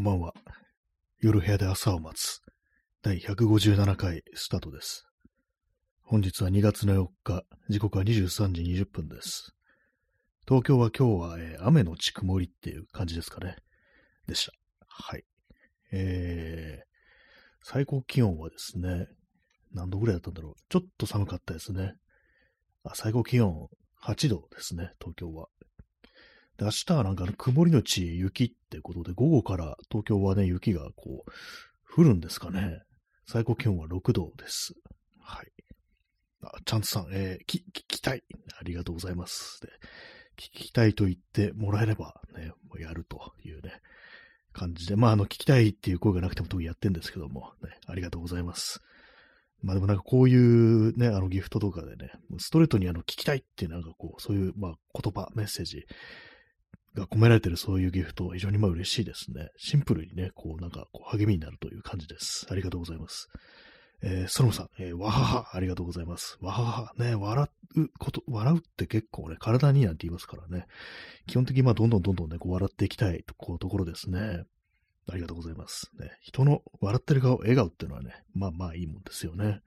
こんばんは。夜部屋で朝を待つ。第157回スタートです。本日は2月の4日、時刻は23時20分です。東京は今日は、えー雨のち曇りっていう感じですかね。でした。はい。えー、最高気温はですね、何度ぐらいだったんだろう。ちょっと寒かったですね。あ、最高気温8度ですね、東京は。で、明日はなんか曇りのち雪ってことで、午後から東京はね、雪がこう、降るんですかね。最高気温は6度です。はい。あ、チャンツさん、えー、き、聞きたい。ありがとうございます。で、聞きたいと言ってもらえればね、もうやるというね、感じで、まあ、あの、聞きたいっていう声がなくても特にやってんですけども、ね、ありがとうございます。まあでもなんかこういうね、あのギフトとかでね、ストレートにあの聞きたいっていうなんかこう、そういうまあ言葉、メッセージが込められてるそういうギフト非常にまあ嬉しいですね。シンプルにね、こうなんかこう励みになるという感じです。ありがとうございます。えー、ソロムさん、えー、わはは、ありがとうございます。わはは、ね、笑うこと、笑うって結構ね、体になんて言いますからね。基本的にまあどんどんどんどんね、こう笑っていきたいとこうところですね。ありがとうございます。ね、人の笑ってる顔、笑顔っていうのはね、まあまあいいもんですよね。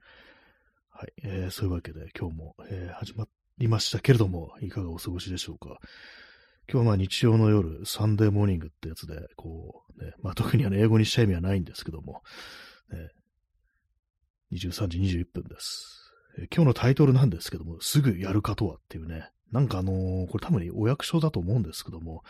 はい。えーそういうわけで今日も、えー始まりましたけれども、いかがお過ごしでしょうか。今日はまあ日曜の夜、サンデーモーニングってやつで、こう、ね、まあ特にあの英語にした意味はないんですけども、ね、23時21分です。今日のタイトルなんですけども、すぐやるかとはっていうね、なんかあのーこれ多分お役所だと思うんですけども、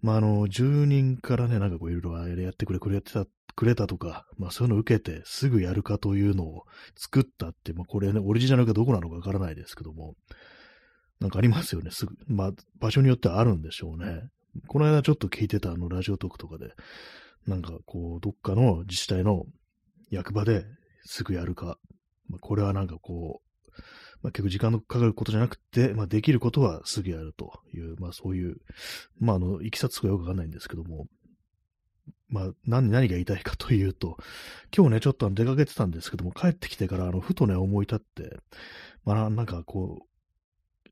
まああの、住人からね、なんかこういろいろやってくれ、これてた、くれたとか、まあそういうのを受けてすぐやるかというのを作ったって、まあこれね、オリジナルかどこなのかわからないですけども、なんかありますよね、すぐ。まあ場所によってはあるんでしょうね。この間ちょっと聞いてたあのラジオトークとかで、なんかこう、どっかの自治体の役場ですぐやるか、まあ、これはなんかこう、まあ、結構時間のかかることじゃなくて、まあ、できることはすぐやるという、まあそういう、まああの、いきさつがよくわかんないんですけども、まあ何、何が言いたいかというと、今日ね、ちょっと出かけてたんですけども、帰ってきてから、あの、ふとね、思い立って、まあなんかこう、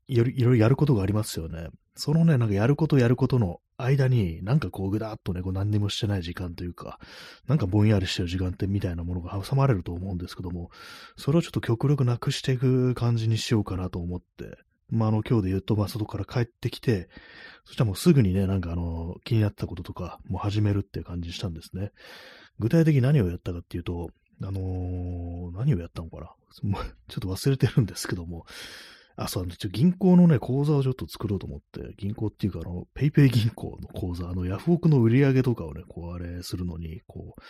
いろいろやることがありますよね。そのね、なんかやることやることの間に、なんかこうぐだっとね、こう何にもしてない時間というか、なんかぼんやりしてる時間ってみたいなものが挟まれると思うんですけども、それをちょっと極力なくしていく感じにしようかなと思って、まあ、あの、今日で言うと、まあ、外から帰ってきて、そしたらもうすぐにね、なんかあの、気になったこととか、もう始めるっていう感じにしたんですね。具体的に何をやったかっていうと、あのー何をやったのかな？ちょっと忘れてるんですけども、あ、そう、ちょ銀行のね、口座をちょっと作ろうと思って、銀行っていうか、あの、ペイペイ銀行の口座、あの、ヤフオクの売り上げとかをね、こう、あれするのに、こう、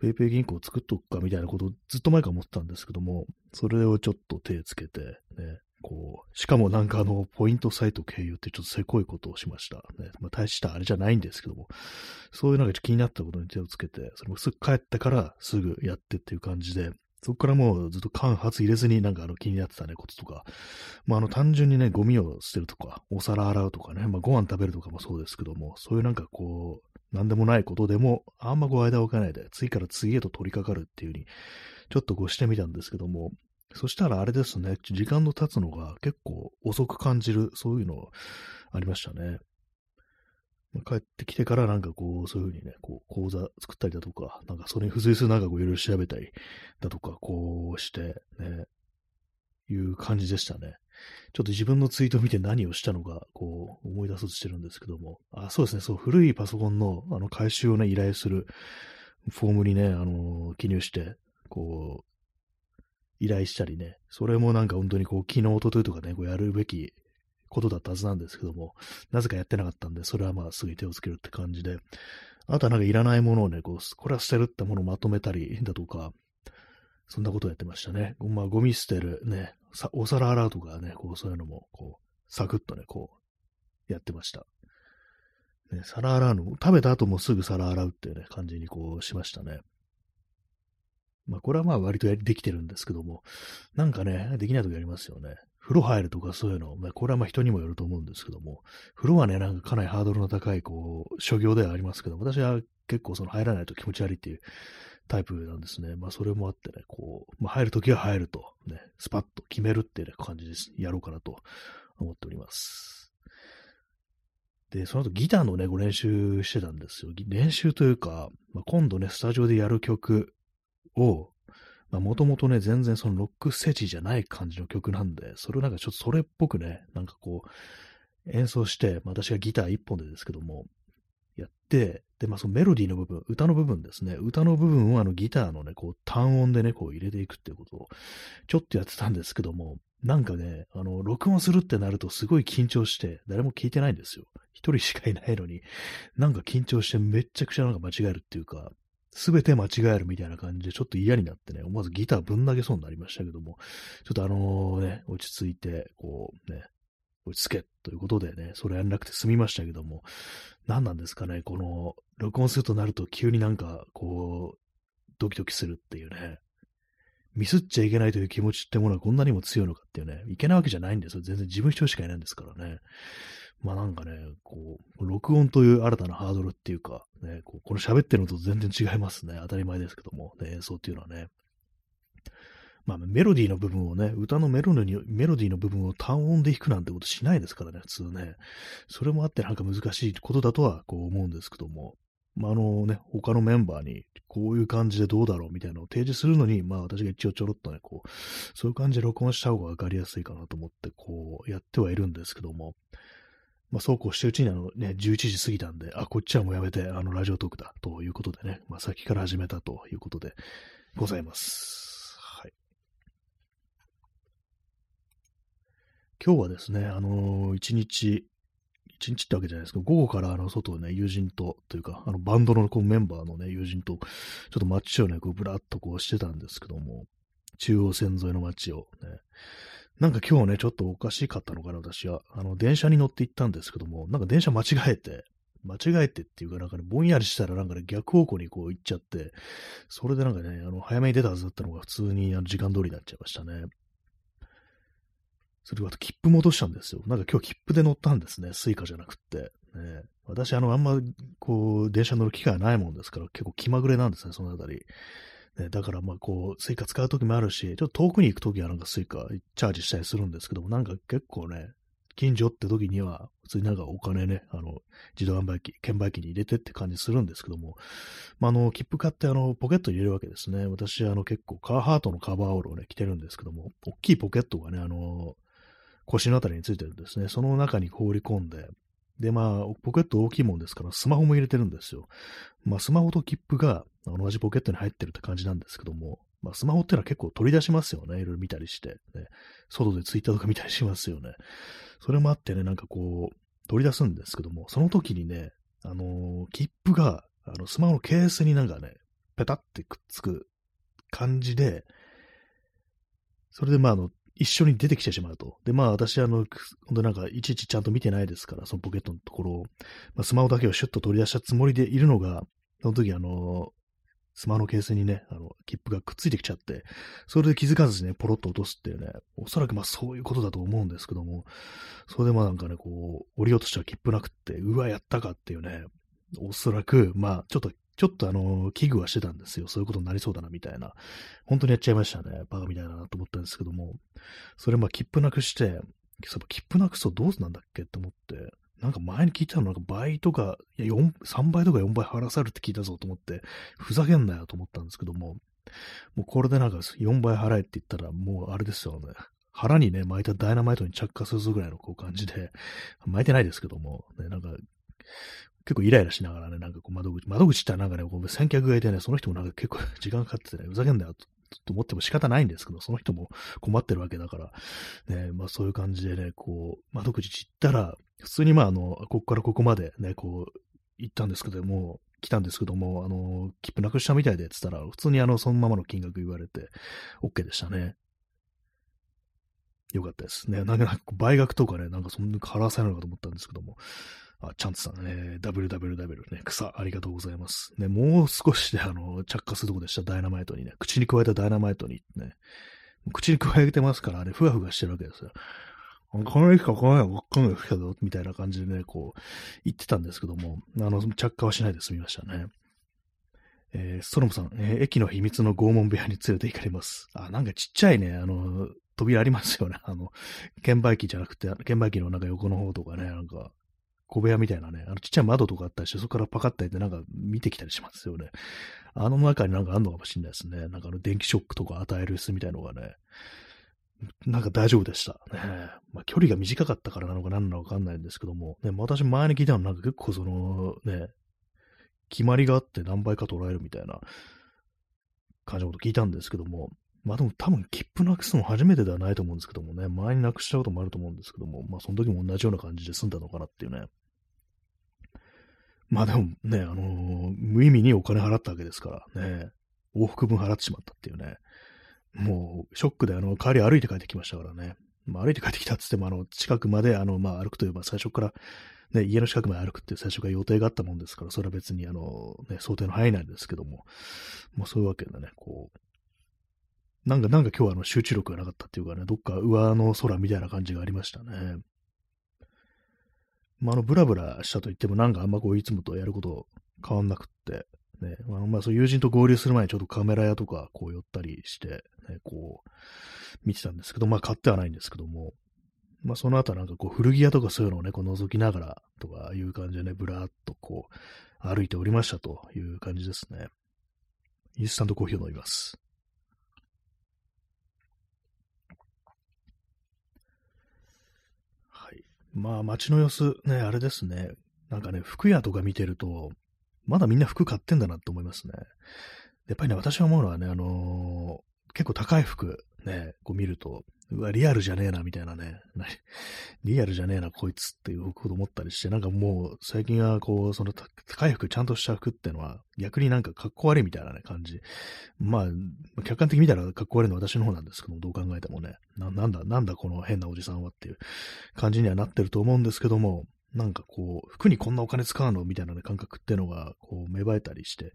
ペイペイ銀行を作っとくかみたいなことをずっと前から思ってたんですけども、それをちょっと手つけて、ね、こう、しかもなんかあの、ポイントサイト経由ってちょっとせこいことをしました。ね、まあ大したあれじゃないんですけども、そういうなんか気になったことに手をつけて、それもすぐ帰ってからすぐやってっていう感じで、そこからもうずっと間髪入れずになんかあの気になってたね、こととか、まああの単純にね、ゴミを捨てるとか、お皿洗うとかね、まあご飯食べるとかもそうですけども、そういうなんかこう、なんでもないことでも、あんまこう間を置かないで、次から次へと取り掛かるっていう風に、ちょっとこうしてみたんですけども、そしたらあれですね、時間の経つのが結構遅く感じる、そういうのありましたね。帰ってきてからなんかこう、そういう風にね、こう、講座作ったりだとか、なんかそれに付随するなんかこういろいろ調べたりだとか、こうして、ね、いう感じでしたね。ちょっと自分のツイートを見て何をしたのか、こう、思い出そうとしてるんですけども、あ、そうですね、そう、古いパソコンの、あの、回収をね、依頼するフォームにね、あの、記入して、こう、依頼したりね、それもなんか本当にこう、昨日、一昨日とかね、こうやるべきことだったはずなんですけども、なぜかやってなかったんで、それはまあすぐに手をつけるって感じで、あとはなんかいらないものをね、こう、これは捨てるってものをまとめたりだとか、そんなことをやってましたね。まあ、ゴミ捨てる、ね、お皿洗うとかね、こう、そういうのも、こう、サクッとね、こう、やってました。ね、皿洗うの、食べた後もすぐ皿洗うっていうね、感じにこう、しましたね。まあ、これはまあ割とできてるんですけども、なんかね、できない時ありますよね。風呂入るとかそういうの、まあ、これはまあ人にもよると思うんですけども、風呂はね、なんかかなりハードルの高い、こう、所業ではありますけど、私は結構その入らないと気持ち悪いっていうタイプなんですね。まあそれもあってね、こう、まあ入るときは入ると、ね、スパッと決めるっていうね感じです。やろうかなと思っております。で、その後ギターのね、こう練習してたんですよ。練習というか、まあ、今度ね、スタジオでやる曲を、もともとね、全然そのロックステージじゃない感じの曲なんで、それをなんかちょっとそれっぽくね、なんかこう、演奏して、まあ、私がギター一本でですけども、やって、で、まあそのメロディーの部分、歌の部分ですね。歌の部分をあのギターのね、こう単音でね、こう入れていくっていうことをちょっとやってたんですけども、なんかね、あの、録音するってなるとすごい緊張して、誰も聞いてないんですよ。一人しかいないのに、なんか緊張してめっちゃくちゃなんか間違えるっていうか、すべて間違えるみたいな感じでちょっと嫌になってね、思わずギターぶん投げそうになりましたけども、ちょっとあのね、落ち着いて、こうね、落ち着けということでね、それやんなくて済みましたけども、何なんですかね、この、録音するとなると急になんか、こう、ドキドキするっていうね、ミスっちゃいけないという気持ちってものはこんなにも強いのかっていうね、いけないわけじゃないんですよ。全然自分一人しかいないんですからね。まあなんかね、こう、録音という新たなハードルっていうか、ね、こうこの喋ってるのと全然違いますね。当たり前ですけども、ね、演奏っていうのはね。まあメロディーの部分をね、歌のメロディーメロディーの部分を単音で弾くなんてことしないですからね、普通ね。それもあってなんか難しいことだとはこう思うんですけども。まあ、あのね、他のメンバーに、こういう感じでどうだろうみたいなのを提示するのに、まあ私が一応ちょろっとね、こう、そういう感じで録音した方がわかりやすいかなと思って、こう、やってはいるんですけども、まあそうこうしてるうちにあのね、11時過ぎたんで、あ、こっちはもうやめて、あの、ラジオトークだ、ということでね、まあ先から始めたということでございます。はい。今日はですね、あのー、一日、一日ってわけじゃないですけど、午後からあの外ね、友人と、というか、あのバンドのこうメンバーのね、友人と、ちょっと街をね、こうぶらっとこうしてたんですけども、中央線沿いの街をね、なんか今日ね、ちょっとおかしかったのかな、私は。あの、電車に乗って行ったんですけども、なんか電車間違えて、間違えてっていうかなんかね、ぼんやりしたらなんかね、逆方向にこう行っちゃって、それでなんかね、あの、早めに出たはずだったのが普通にあの時間通りになっちゃいましたね。それとあと切符戻したんですよ。なんか今日切符で乗ったんですね。スイカじゃなくって。ね、私、あの、あんま、こう、電車乗る機会ないもんですから、結構気まぐれなんですね、そのあたり。ね、だから、まあ、こう、スイカ使うときもあるし、ちょっと遠くに行くときはなんかスイカチャージしたりするんですけども、なんか結構ね、近所って時には、普通になんかお金ね、あの、自動販売機、券売機に入れてって感じするんですけども、まあ、あの、切符買ってあの、ポケットに入れるわけですね。私、あの、結構カーハートのカバーオールをね、着てるんですけども、大きいポケットがね、あの、腰のあたりについてるんですね。その中に放り込んで、で、まあ、ポケット大きいもんですから、スマホも入れてるんですよ。まあ、スマホと切符が同じポケットに入ってるって感じなんですけども、まあ、スマホってのは結構取り出しますよね。いろいろ見たりして。ね、外でツイッターとか見たりしますよね。それもあってね、なんかこう、取り出すんですけども、その時にね、あのー、切符が、あの、スマホのケースになんかね、ペタってくっつく感じで、それでまあ、あの、一緒に出てきてしまうと。で、まあ私、あの、本当なんか、いちいちちゃんと見てないですから、そのポケットのところを、まあ、スマホだけをシュッと取り出したつもりでいるのが、その時、あの、スマホのケースにね、あの、切符がくっついてきちゃって、それで気づかずにね、ポロッと落とすっていうね、おそらくまあそういうことだと思うんですけども、それでまあなんかね、こう、降りようとしたら切符なくって、うわ、やったかっていうね、おそらく、まあ、ちょっとちょっとあの、危惧はしてたんですよ。そういうことになりそうだな、みたいな。本当にやっちゃいましたね。バカみたいだなと思ったんですけども。それまあ、切符なくして、そ切符なくすとどうなんだっけって思って、なんか前に聞いたのなんか倍とか、いや、3倍とか4倍払わされるって聞いたぞと思って、ふざけんなよと思ったんですけども、もうこれでなんか4倍払えって言ったら、もうあれですよね。腹にね、巻いたダイナマイトに着火するぐらいのこう感じで、巻いてないですけども、ね、なんか、結構イライラしながらね、なんかこう窓口、窓口ってなんかね、こう先客がいてね、その人もなんか結構 時間かかっててね、ふざけんなよと。と思っても仕方ないんですけど、その人も困ってるわけだから、ね、まあそういう感じでね、こう、窓口行ったら、普通にまああの、ここからここまでね、こう、行ったんですけども、来たんですけども、あの、切符なくしたみたいでって言ったら、普通にあの、そのままの金額言われて、OK でしたね。よかったですね。なんか倍額とかね、なんかそんな払わされるのかと思ったんですけども、あ、チャンツさんね、WWW ね、草、ありがとうございます。ね、もう少しで、あの、着火するとこでした、ダイナマイトにね。口に加えたダイナマイトにね。口に加えてますから、あれ、ふわふわしてるわけですよ。この駅かこの駅かわかんないけど、みたいな感じでね、こう、言ってたんですけども、あの、着火はしないで済みましたね。えー、ストロムさん、えー、駅の秘密の拷問部屋に連れて行かれます。あ、なんかちっちゃいね、あの、扉ありますよね。あの、券売機じゃなくて、券売機のなんか横の方とかね、なんか、小部屋みたいなね、あのちっちゃい窓とかあったりして、そこからパカッとやってなんか見てきたりしますよね。あの中になんかあんのかもしれないですね。なんかあの電気ショックとか与える椅子みたいのがね、なんか大丈夫でした。ね。まあ距離が短かったからなのか何なのかわかんないんですけども、ね、私前に聞いたのなんか結構そのね、決まりがあって何倍か捉えるみたいな感じのこと聞いたんですけども、まあでも多分切符なくすの初めてではないと思うんですけどもね、前になくしたこともあると思うんですけども、まあその時も同じような感じで済んだのかなっていうね。まあでもね、あのー、無意味にお金払ったわけですからね、往復分払ってしまったっていうね、もうショックであの、帰り歩いて帰ってきましたからね。まあ歩いて帰ってきたっつっても、あの、近くまであの、まあ歩くという、まあ最初からね、家の近くまで歩くっていう最初から予定があったもんですから、それは別にあの、ね、想定の範囲内ですけども、まあそういうわけでね、こう、なんか、なんか今日はあの集中力がなかったっていうかね、どっか上の空みたいな感じがありましたね。まあ、あの、ブラブラしたと言っても、なんかあんまこう、いつもとやること変わんなくって、ね、あの、まあ、そう友人と合流する前にちょっとカメラ屋とか、こう寄ったりして、ね、こう、見てたんですけど、まあ、買ってはないんですけども、まあ、その後なんかこう、古着屋とかそういうのをね、こう覗きながらとかいう感じでね、ぶらーっとこう、歩いておりましたという感じですね。インスタントコーヒーを飲みます。まあ街の様子ね、あれですね。なんかね、服屋とか見てると、まだみんな服買ってんだなって思いますね。やっぱりね、私は思うのはね、あのー、結構高い服ね、こう見ると、うわ、リアルじゃねえな、みたいなね。リアルじゃねえな、こいつっていうこと思ったりして、なんかもう、最近はこう、その高い服、ちゃんとした服ってのは、逆になんか格好悪いみたいなね、感じ。まあ、客観的に見たら格好悪いのは私の方なんですけども、どう考えてもね。ななんだ、なんだこの変なおじさんはっていう感じにはなってると思うんですけども、なんかこう、服にこんなお金使うのみたいな、ね、感覚っていうのが、こう、芽生えたりして、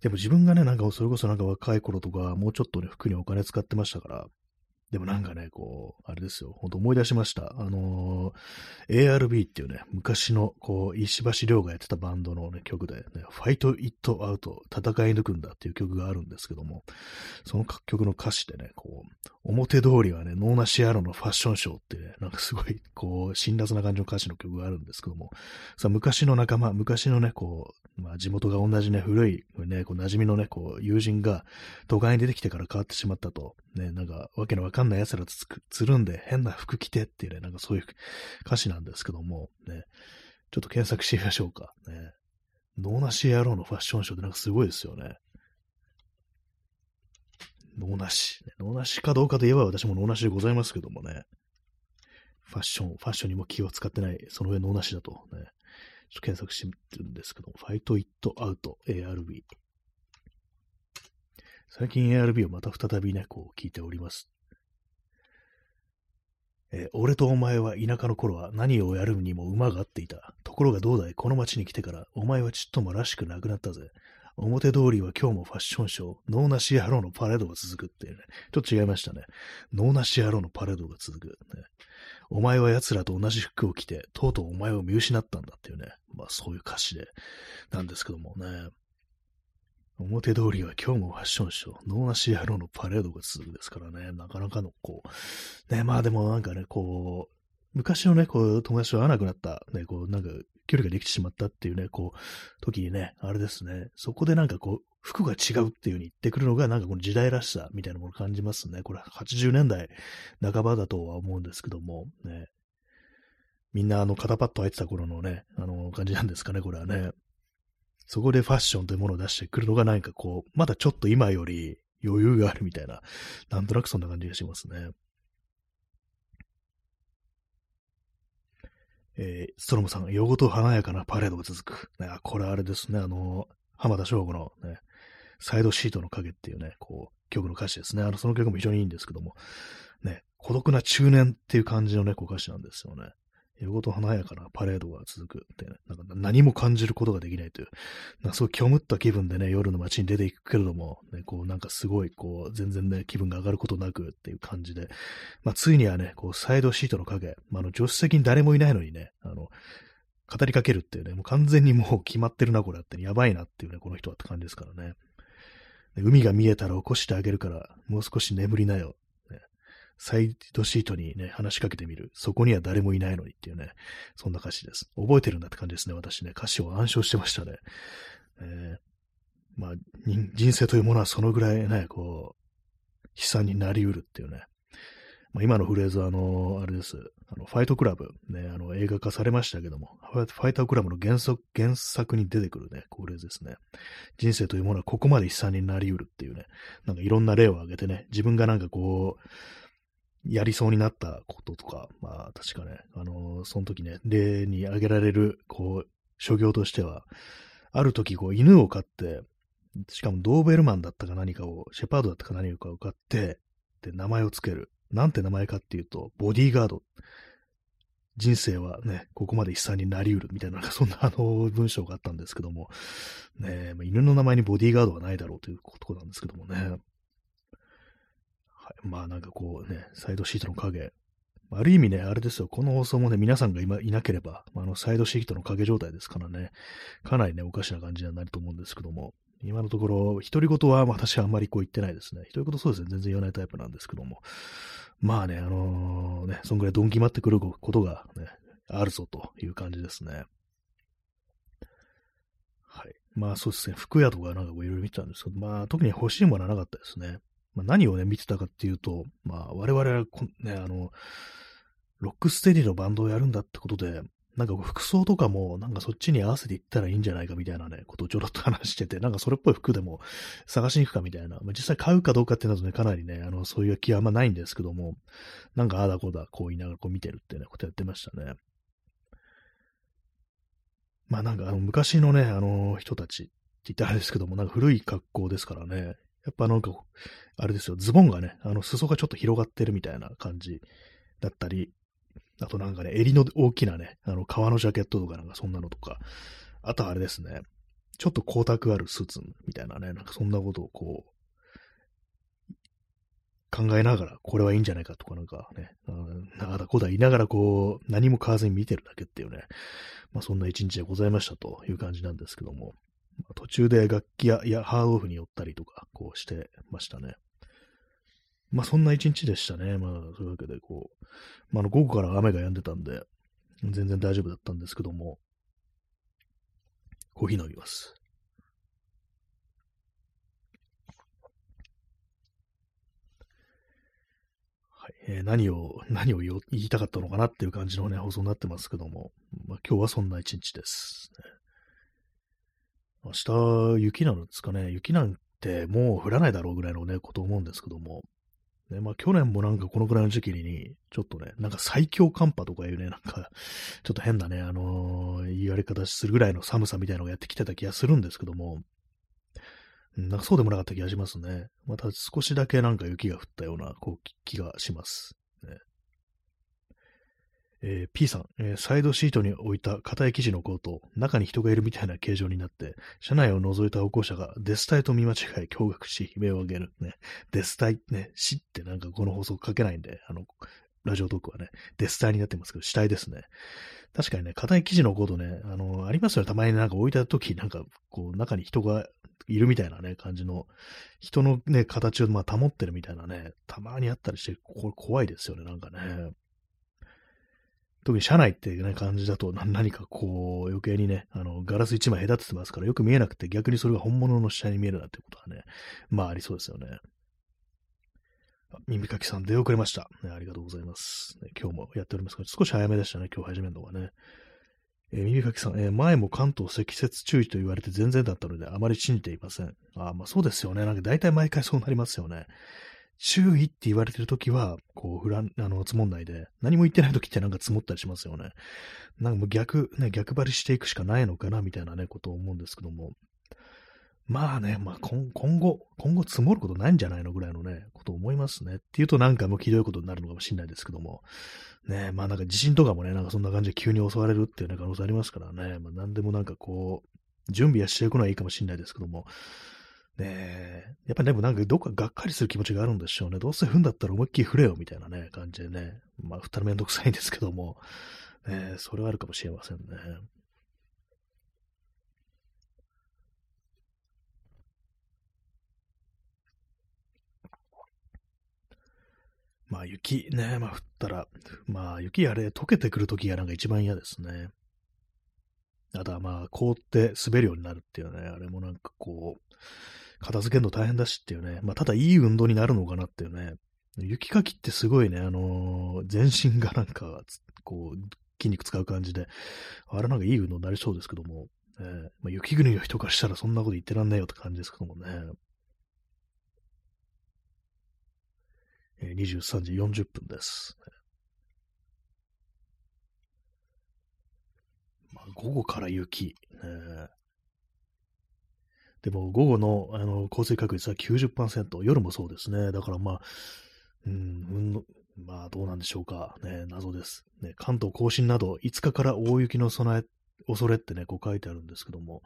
でも自分がね、なんかそれこそなんか若い頃とか、もうちょっとね、服にお金使ってましたから、でもなんかね、こう、あれですよ。ほんと思い出しました。あのー、ARB っていうね、昔の、こう、石橋亮がやってたバンドのね、曲で、ね、ファイト・イット・アウト、戦い抜くんだっていう曲があるんですけども、その曲の歌詞でね、こう、表通りはね、ノーナシアロのファッションショーってね、なんかすごい、こう、辛辣な感じの歌詞の曲があるんですけども、さあ、昔の仲間、昔のね、こう、まあ、地元が同じね、古い、ね、こう、馴染みのね、こう、友人が、都会に出てきてから変わってしまったと、ね、なんか、わけのわかんない奴らとつるんで変な服着てっていうね、なんかそういう歌詞なんですけども、ね、ちょっと検索してみましょうか。ね。能無し野郎のファッションショーってなんかすごいですよね。ノーナシ。ノーナシかどうかといえば私もノーナシでございますけどもね。ファッション、ファッションにも気を使ってない、その上能無しだとね。ちょっと検索してみてるんですけども、ファイト・イット・アウト、ARB。最近 ARB をまた再びね、こう聞いております。えー、俺とお前は田舎の頃は何をやるにも馬が合っていた。ところがどうだい？この町に来てからお前はちっともらしくなくなったぜ。表通りは今日もファッションショー、ノーナシ野郎のパレードが続くっていうね。ちょっと違いましたね。ノーナシ野郎のパレードが続く、ね。お前は奴らと同じ服を着て、とうとうお前を見失ったんだっていうね。まあそういう歌詞で、なんですけどもね。表通りは今日もファッションショー、ノーナシ野郎のパレードが続くですからね、なかなかのこう、ね、まあでもなんかね、こう、昔のね、こう、友達と会わなくなった、ね、こう、なんか、距離ができてしまったっていうね、こう、時にね、あれですね、そこでなんかこう、服が違うっていう風に言ってくるのが、なんかこの時代らしさみたいなものを感じますね。これ80年代半ばだとは思うんですけども、ね。みんなあの肩パッド入ってた頃のね、あの感じなんですかね、これはね。そこでファッションというものを出してくるのが何かこう、まだちょっと今より余裕があるみたいな、なんとなくそんな感じがしますね。えー、ストロムさん、夜ごと華やかなパレードが続く。ね、これあれですね、あの、浜田省吾のね、サイドシートの影っていうね、こう、曲の歌詞ですね。あの、その曲も非常にいいんですけども、ね、孤独な中年っていう感じのね、こう歌詞なんですよね。夜ごと華やかなパレードが続くって、ね、なんか何も感じることができないという、なんかすごい虚無った気分でね、夜の街に出ていくけれども、ね、こうなんかすごいこう、全然ね、気分が上がることなくっていう感じで、まあついにはね、こうサイドシートの影、まあ、あの助手席に誰もいないのにね、あの、語りかけるっていうね、もう完全にもう決まってるな、これって、やばいなっていうね、この人はって感じですからね。海が見えたら起こしてあげるから、もう少し眠りなよ。サイドシートにね、話しかけてみる。そこには誰もいないのにっていうね、そんな歌詞です。覚えてるんだって感じですね、私ね。歌詞を暗唱してましたね。えー、まあ、人生というものはそのぐらいね、こう、悲惨になりうるっていうね。まあ、今のフレーズは、あの、あれです。あの、ファイトクラブ、ね、あの、映画化されましたけども、ファイトクラブの原則、原作に出てくるね、フレーズですね。人生というものはここまで悲惨になりうるっていうね、なんかいろんな例を挙げてね、自分がなんかこう、やりそうになったこととか、まあ確かね、あのその時ね、例に挙げられる、こう、諸行としては、ある時こう犬を飼って、しかもドーベルマンだったか何かを、シェパードだったか何かを飼って、で、名前をつける。なんて名前かっていうと、ボディーガード。人生はね、ここまで悲惨になりうるみたいな、そんなあの文章があったんですけども、ね、犬の名前にボディーガードはないだろうということなんですけどもね。まあなんかこうね、サイドシートの影。ある意味ね、あれですよ、この放送もね、皆さんが今いなければ、あの、サイドシートの影状態ですからね、かなりね、おかしな感じにはなると思うんですけども、今のところ、独り言は私はあんまりこう言ってないですね。独り言そうですね、全然言わないタイプなんですけども。まあね、あのー、ね、そんぐらいドン決まってくることがね、あるぞという感じですね。はい。まあそうですね、服屋とかなんかいろいろ見てたんですけど、まあ特に欲しいものはなかったですね。まあ、何をね、見てたかっていうと、まあ我々はね、あの、ロックステディのバンドをやるんだってことで、なんか服装とかも、なんかそっちに合わせていったらいいんじゃないかみたいなね、ことをちょろっと話してて、なんかそれっぽい服でも探しに行くかみたいな。まあ、実際買うかどうかっていうのはね、かなりね、あの、そういう気はあんまないんですけども、なんかあだこだ、こう言いながらこう見てるってね、ことやってましたね。まあなんかあの、昔のね、あの、人たちって言ったらあれですけども、なんか古い格好ですからね、やっぱなんか、あれですよ、ズボンがね、あの、裾がちょっと広がってるみたいな感じだったり、あとなんかね、襟の大きなね、あの、革のジャケットとかなんかそんなのとか、あとはあれですね、ちょっと光沢あるスーツみたいなね、なんかそんなことをこう、考えながら、これはいいんじゃないかとかなんかね、なだこだ言いながらこう、何も買わずに見てるだけっていうね、まあそんな一日でございましたという感じなんですけども、途中で楽器や、や、ハードオフに寄ったりとか、こうしてましたね。まあそんな一日でしたね。まあそういうわけでこう、まあの午後から雨が止んでたんで、全然大丈夫だったんですけども、コーヒー飲みます。はいえ、何を、何を言いたかったのかなっていう感じのね、放送になってますけども、まあ、今日はそんな一日です、明日、雪なんですかね。雪なんてもう降らないだろうぐらいのね、こと思うんですけども、ね、まあ去年もなんかこのくらいの時期に、ちょっとね、なんか最強寒波とかいうね、なんか、ちょっと変なね、あのー、言われ方するぐらいの寒さみたいなのをやってきてた気がするんですけども、なんかそうでもなかった気がしますね。また少しだけなんか雪が降ったようなこう気がします。えー、P さん、えー、サイドシートに置いた硬い生地のコート、中に人がいるみたいな形状になって、車内を覗いた歩行者がデスタイと見間違い驚愕し、悲鳴を上げる。ね、デスタイ、ね、死ってなんかこの放送書けないんで、あの、ラジオトークはね、デスタイになってますけど、死体ですね。確かにね、硬い生地のコートね、あの、ありますよね。たまになんか置いた時、なんか、こう、中に人がいるみたいなね、感じの、人のね、形をまあ保ってるみたいなね、たまにあったりして、これ怖いですよね、なんかね。特に車内っていうね、感じだと何かこう、余計にね、あの、ガラス一枚隔ててますからよく見えなくて逆にそれが本物の下に見えるなんてことはね、まあありそうですよね。耳かきさん出遅れました、ね。ありがとうございます、今日もやっておりますが、少し早めでしたね、今日始めるのがね。えー、耳かきさん、えー、前も関東積雪注意と言われて全然だったので、あまり信じていません。あまあそうですよね。なんか大体毎回そうなりますよね。注意って言われてるときは、こう、ふらん、あの、積もんないで、何も言ってないときってなんか積もったりしますよね。なんかもう逆、ね、逆張りしていくしかないのかな、みたいなね、ことを思うんですけども。まあね、まあ今後、今後積もることないんじゃないのぐらいのね、ことを思いますね。っていうとなんかもうひどいことになるのかもしれないですけども。ね、まあなんか地震とかもね、なんかそんな感じで急に襲われるっていうね、可能性ありますからね。まあ何でもなんかこう、準備はしていくのはいいかもしれないですけども、ねえ。やっぱでもなんかどっかがっかりする気持ちがあるんでしょうね。どうせ踏んだったら思いっきり振れよみたいなね、感じでね。まあ、振ったらめんどくさいんですけども、ねえそれはあるかもしれませんね。ま、あ雪ね、まあ降ったら、まあ雪あれ溶けてくるときがなんか一番嫌ですね。あとはまあ凍って滑るようになるっていうね、あれもなんかこう、片付けるの大変だしっていうね、まあただいい運動になるのかなっていうね、雪かきってすごいね、あのー、全身がなんか、こう、筋肉使う感じで、あれなんかいい運動になりそうですけども、えーまあ、雪国の人からしたらそんなこと言ってらんないよって感じですけどもね。えー、23時40分です。まあ、午後から雪。ね、でも午後のあの降水確率は90%、夜もそうですね。だからまあ、うん、まあどうなんでしょうか。ね、謎です。ね、関東甲信など5日から大雪の備え恐れってね、こう書いてあるんですけども、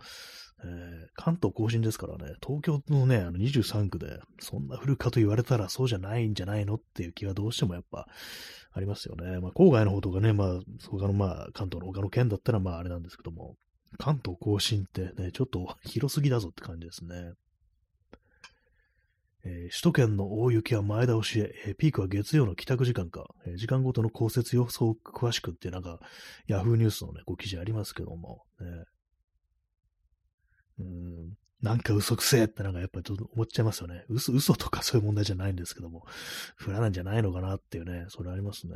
えー、関東甲信ですからね、東京のね、あの23区で、そんな降るかと言われたらそうじゃないんじゃないのっていう気はどうしてもやっぱありますよね。まあ、郊外の方とかね、まあ、他のまあ、関東の他の県だったらまああれなんですけども、関東甲信ってね、ちょっと広すぎだぞって感じですね。えー、首都圏の大雪は前倒しへ、えー、ピークは月曜の帰宅時間か、えー、時間ごとの降雪予想を詳しくってなんか、ヤフーニュースのね、こう記事ありますけども、ね、うん、なんか嘘くせえってなんかやっぱりちょっと思っちゃいますよね。嘘、嘘とかそういう問題じゃないんですけども、降らないんじゃないのかなっていうね、それありますね。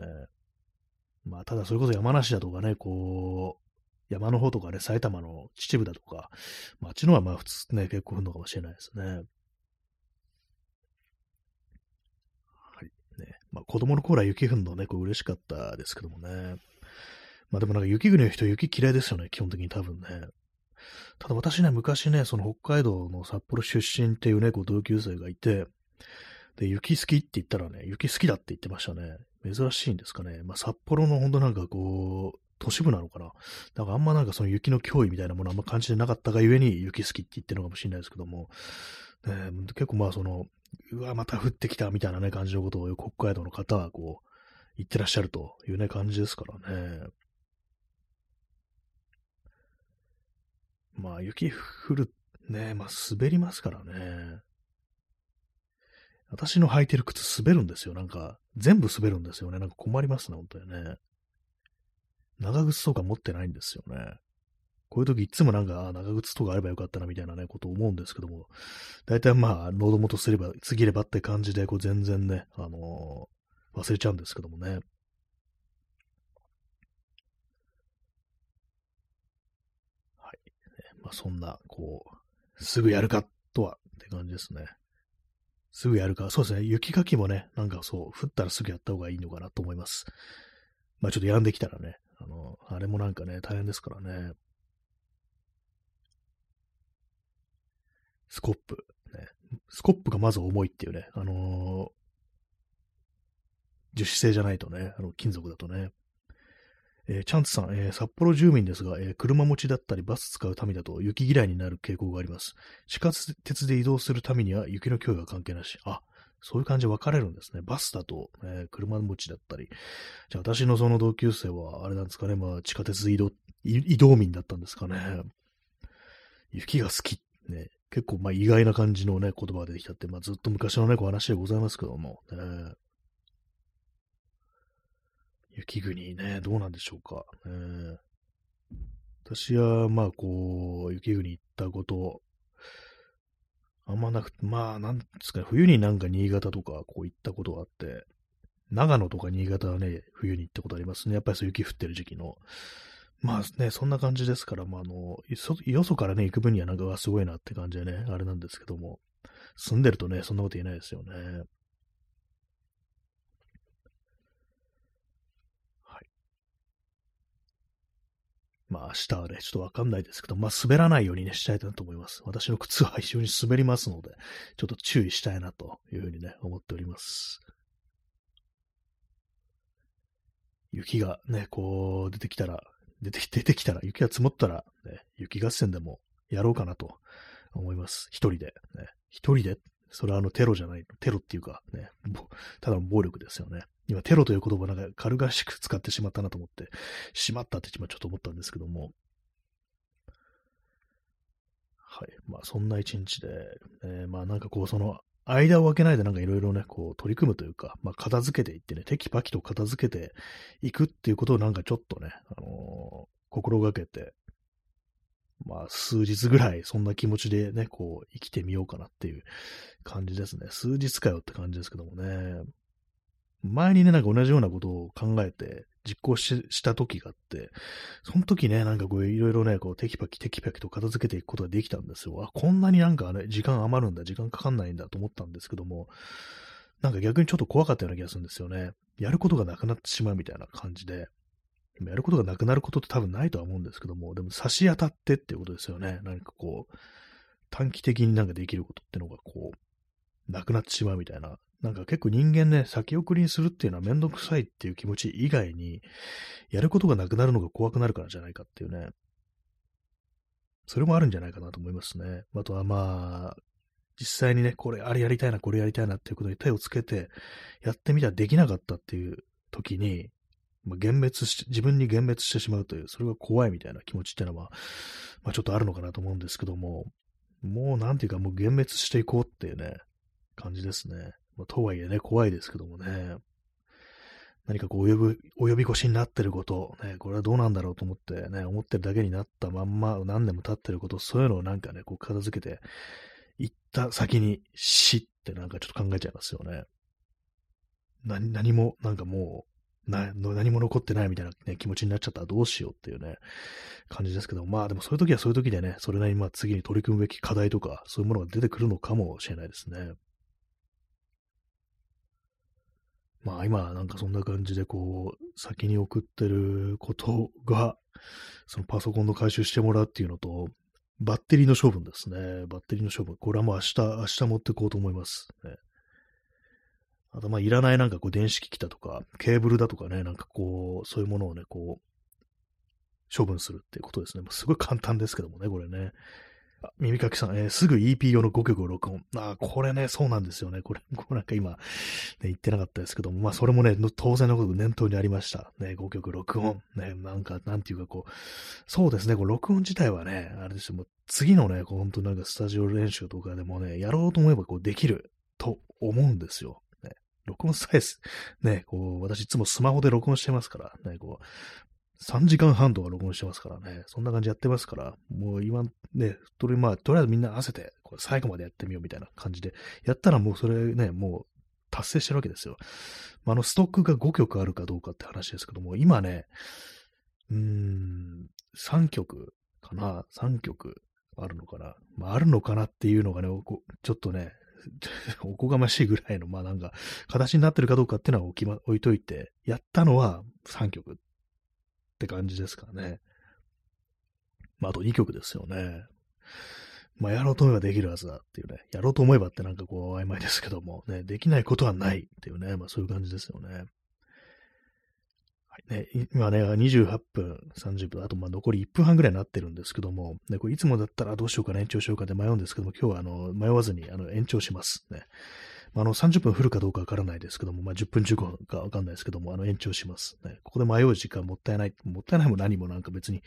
まあ、ただそれこそ山梨だとかね、こう、山の方とかね、埼玉の秩父だとか、まあ、あっちのはまあ普通ね、結構降るのかもしれないですね。はいね、まあ、子供の頃は雪降るのね、こう嬉しかったですけどもね。まあでもなんか雪国の人雪嫌いですよね、基本的に多分ね。ただ私ね、昔ね、その北海道の札幌出身っていうね、こう同級生がいて、で、雪好きって言ったらね、雪好きだって言ってましたね。珍しいんですかね。まあ札幌のほんとなんかこう、都市部なのかな？だからあんまなんかその雪の脅威みたいなものあんま感じてなかったがゆえに雪好きって言ってるのかもしれないですけども、ね、結構まあその、うわ、また降ってきたみたいなね、感じのことを北海道の方はこう、言ってらっしゃるというね、感じですからね。まあ、雪降る、ね、まあ、滑りますからね。私の履いてる靴滑るんですよ。なんか、全部滑るんですよね。なんか困りますね、本当にね。長靴とか持ってないんですよね。こういう時いつもなんか、長靴とかあればよかったなみたいなね、ことを思うんですけども、大体まあ、喉元すれば、過ぎればって感じで、こう全然ね、あのー、忘れちゃうんですけどもね。はい。まあ、そんな、こう、すぐやるかとはって感じですね。すぐやるか。そうですね。雪かきもね、なんかそう、降ったらすぐやった方がいいのかなと思います。まあちょっとやんできたらね、あの、あれもなんかね、大変ですからね。スコップ。ね、スコップがまず重いっていうね、あのー、樹脂製じゃないとね、あの金属だとね。えー、チャンツさん、えー、札幌住民ですが、えー、車持ちだったりバス使うためだと雪嫌いになる傾向があります。地下鉄で移動するためには雪の脅威は関係なし。あ、そういう感じで分かれるんですね。バスだと、えー、車持ちだったり。じゃあ私のその同級生は、あれなんですかね、まあ地下鉄移動、移動民だったんですかね。雪が好き。ね、結構まあ意外な感じのね、言葉が出てきたって、まあずっと昔のね、こう話でございますけども、ね、雪国ね、どうなんでしょうか。ね、私は、まあこう、雪国行ったこと、あんまなくて、まあ、なんですかね、冬になんか新潟とかこう行ったことがあって、長野とか新潟はね、冬に行ったことありますね。やっぱりそう雪降ってる時期の。まあね、そんな感じですから、まあ、あの、よそからね、行く分にはなんかすごいなって感じでね、あれなんですけども、住んでるとね、そんなこと言えないですよね。まあ、明日はね、ちょっとわかんないですけど、まあ、滑らないようにね、したいなと思います。私の靴は非常に滑りますので、ちょっと注意したいなというふうにね、思っております。雪がね、こう出てきたら、出て出てきたら、雪が積もったら、ね、雪合戦でもやろうかなと思います。一人で。ね、一人で？それはあのテロじゃない、テロっていうかね、ただの暴力ですよね。今テロという言葉なんか軽々しく使ってしまったなと思って、しまったって今ちょっと思ったんですけども。はい。まあそんな一日で、えー、まあなんかこうその間を空けないでなんかいろいろね、こう取り組むというか、まあ片付けていってね、テキパキと片付けていくっていうことをなんかちょっとね、あのー、心がけて、まあ数日ぐらいそんな気持ちでね、こう生きてみようかなっていう感じですね。数日かよって感じですけどもね。前にね、なんか同じようなことを考えて実行した時があって、その時ね、なんかこういろいろね、こうテキパキテキパキと片付けていくことができたんですよ。あ、こんなになんかね、時間余るんだ、時間かかんないんだと思ったんですけども、なんか逆にちょっと怖かったような気がするんですよね。やることがなくなってしまうみたいな感じで。やることがなくなることって多分ないとは思うんですけども、でも差し当たってっていうことですよね。何かこう、短期的になんかできることってのがこう、なくなってしまうみたいななんか結構人間ね、先送りにするっていうのはめんどくさいっていう気持ち以外に、やることがなくなるのが怖くなるからじゃないかっていうね。それもあるんじゃないかなと思いますね。あとはまあ、実際にね、これ、あれやりたいな、これやりたいなっていうことに手をつけて、やってみたらできなかったっていう時に、まあ、幻滅し、自分に幻滅してしまうという、それが怖いみたいな気持ちっていうのは、まあ、ちょっとあるのかなと思うんですけども、もうなんていうかもう幻滅していこうっていうね、感じですね。まあ、とはいえね、怖いですけどもね。何かこう、及び、及び腰になってること、ね、これはどうなんだろうと思ってね、思ってるだけになったまんま何年も経ってること、そういうのをなんかね、こう片付けて、行った先に死ってなんかちょっと考えちゃいますよね。何、何も、なんかもう、な、何も残ってないみたいな、ね、気持ちになっちゃったらどうしようっていうね、感じですけど、まあでもそういう時はそういう時でね、それなりにまあ次に取り組むべき課題とか、そういうものが出てくるのかもしれないですね。まあ今なんかそんな感じでこう、先に送ってることが、そのパソコンの回収してもらうっていうのと、バッテリーの処分ですね。バッテリーの処分。これはもう明日、明日持ってこうと思います。ね、あとまあいらないなんかこう電子機器だとか、ケーブルだとかね、なんかこう、そういうものをね、こう、処分するっていうことですね。すごい簡単ですけどもね、これね。耳かきさん、えー、すぐ EP 用の5曲を録音。あこれね、そうなんですよね。これ、これなんか今、ね、言ってなかったですけども、まあ、それもね、当然のこと念頭にありました。ね、5曲録音。ね、なんか、なんていうかこう、そうですね、こう録音自体はね、あれですよ、もう次のね、こう本当なんかスタジオ練習とかでもね、やろうと思えばこうできると思うんですよ。ね、録音さえす、ね、こう、私いつもスマホで録音してますから、ね、こう、3時間半とか録音してますからね。そんな感じやってますから、もう今ね、とりあ、えずみんな合わせて、これ最後までやってみようみたいな感じで、やったらもうそれね、もう達成してるわけですよ。まあ、あの、ストックが5曲あるかどうかって話ですけども、今ね、うーん、3曲かな ?3 曲あるのかなまあ、あるのかなっていうのがね、ちょっとね、おこがましいぐらいの、まあなんか、形になってるかどうかっていうのは置きま、置いといて、やったのは3曲っって感じですかね。まあ、あと2曲ですよね。まあ、やろうと思えばできるはずだっていうね。やろうと思えばってなんかこう曖昧ですけども、ね、できないことはないっていうね、まあそういう感じですよね。はいね、今ね、28分、30分、あとまあ残り1分半ぐらいになってるんですけども、ね、これいつもだったらどうしようかな、延長しようかで迷うんですけども、今日はあの迷わずにあの延長します。ね。あの、30分降るかどうかわからないですけども、まあ、10分15分かわかんないですけども、あの、延長します。ね。ここで迷う時間もったいない、もったいないも何もなんか別に、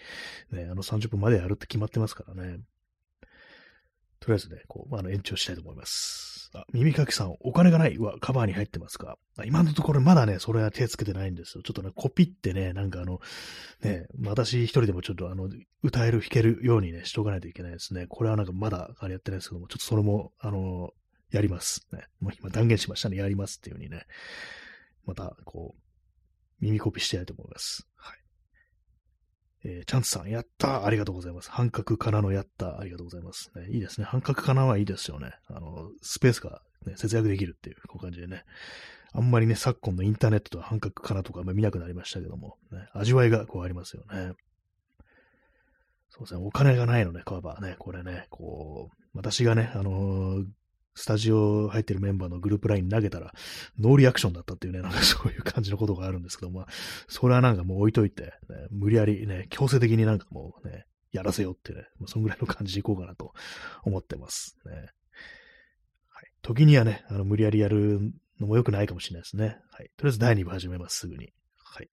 ね、あの、30分までやるって決まってますからね。とりあえずね、こう、まあの、延長したいと思います。あ、耳かきさん、お金がないはカバーに入ってますか今のところまだね、それは手つけてないんですよ。ちょっとね、コピってね、なんかあの、ね、私一人でもちょっとあの、歌える、弾けるようにね、しとかないといけないですね。これはなんかまだあれやってないですけども、ちょっとそれも、あの、やります。ね。もう今断言しましたね。やりますっていう風にね。また、こう、耳コピしてやりたいと思います。はい。えー、チャンツさん、やったありがとうございます。半角かなのやったありがとうございます。ね、いいですね。半角かなはいいですよね。あの、スペースが、ね、節約できるっていう、こういう感じでね。あんまりね、昨今のインターネットと半角かなとか見なくなりましたけども、ね、味わいがこうありますよね。そうですね、お金がないのね、カバーね、これね、こう、私がね、あのー、スタジオ入ってるメンバーのグループライン投げたら、ノーリアクションだったっていうね、なんかそういう感じのことがあるんですけど、まあ、それはなんかもう置いといて、ね、無理やりね、強制的になんかもうね、やらせようってね、もうそんぐらいの感じでいこうかなと思ってますね。はい。時にはね、あの、無理やりやるのも良くないかもしれないですね。はい。とりあえず第2部始めます、すぐに。はい。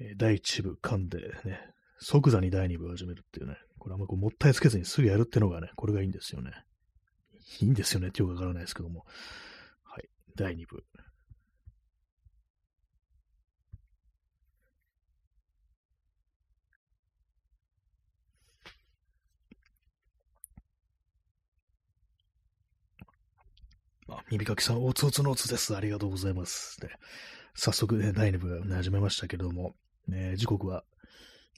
えー、第1部噛んでね、即座に第2部始めるっていうね、これあんまこうもったいつけずにすぐやるってのがね、これがいいんですよね。いいんですよねってよくわからないですけども。はい。第2部。あ、耳かきさん、おつおつのおつです。ありがとうございます。ね、早速ね、第2部が、始めましたけども、ね、時刻は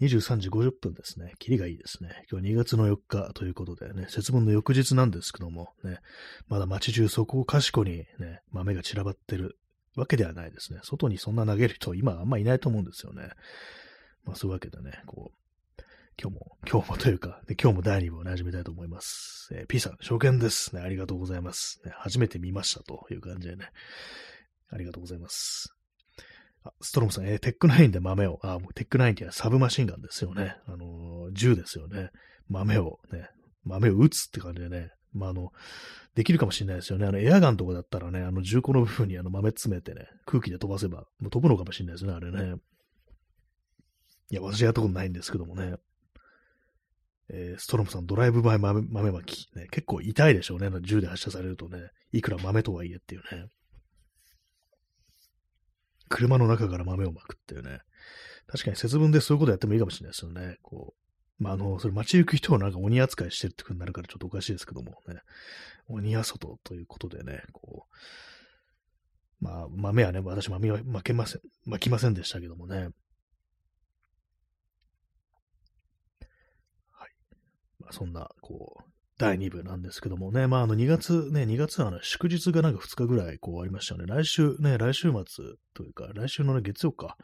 23時50分ですね。キリがいいですね。今日2月の4日ということでね、節分の翌日なんですけども、ね、まだ街中そこかしこにね、豆が散らばってるわけではないですね。外にそんな投げる人、今あんまいないと思うんですよね。まあそういうわけでね、こう、今日も、今日もというか、今日も第2部を、始めたいと思います。えー、P さん、初見です、ね。ありがとうございます、ね。初めて見ましたという感じでね。ありがとうございます。ストロムさん、えー、テックナインで豆を、あ、もうテックナインってサブマシンガンですよね。あのー、銃ですよね。豆をね、豆を撃つって感じでね。まあ、あの、できるかもしれないですよね。あの、エアガンとかだったらね、あの、銃口の部分にあの豆詰めてね、空気で飛ばせば、もう飛ぶのかもしれないですね、あれね。いや、私やったことないんですけどもね。えー、ストロムさん、ドライブ前豆豆巻き、ね。結構痛いでしょうね。銃で発射されるとね。いくら豆とはいえっていうね。車の中から豆をまくっていうね。確かに節分でそういうことやってもいいかもしれないですよね。こう。まあ、あの、それ街行く人をなんか鬼扱いしてるってことになるからちょっとおかしいですけどもね。鬼や外ということでね、こう。まあ、豆はね、私豆は負けません、巻きませんでしたけどもね。はいまあ、そんな、こう、第2部なんですけどもね、まあ、あの、2月、ね、2月はね、祝日がなんか2日ぐらい、こう、ありましたよね。来週、ね、来週末というか、来週のね、月曜か、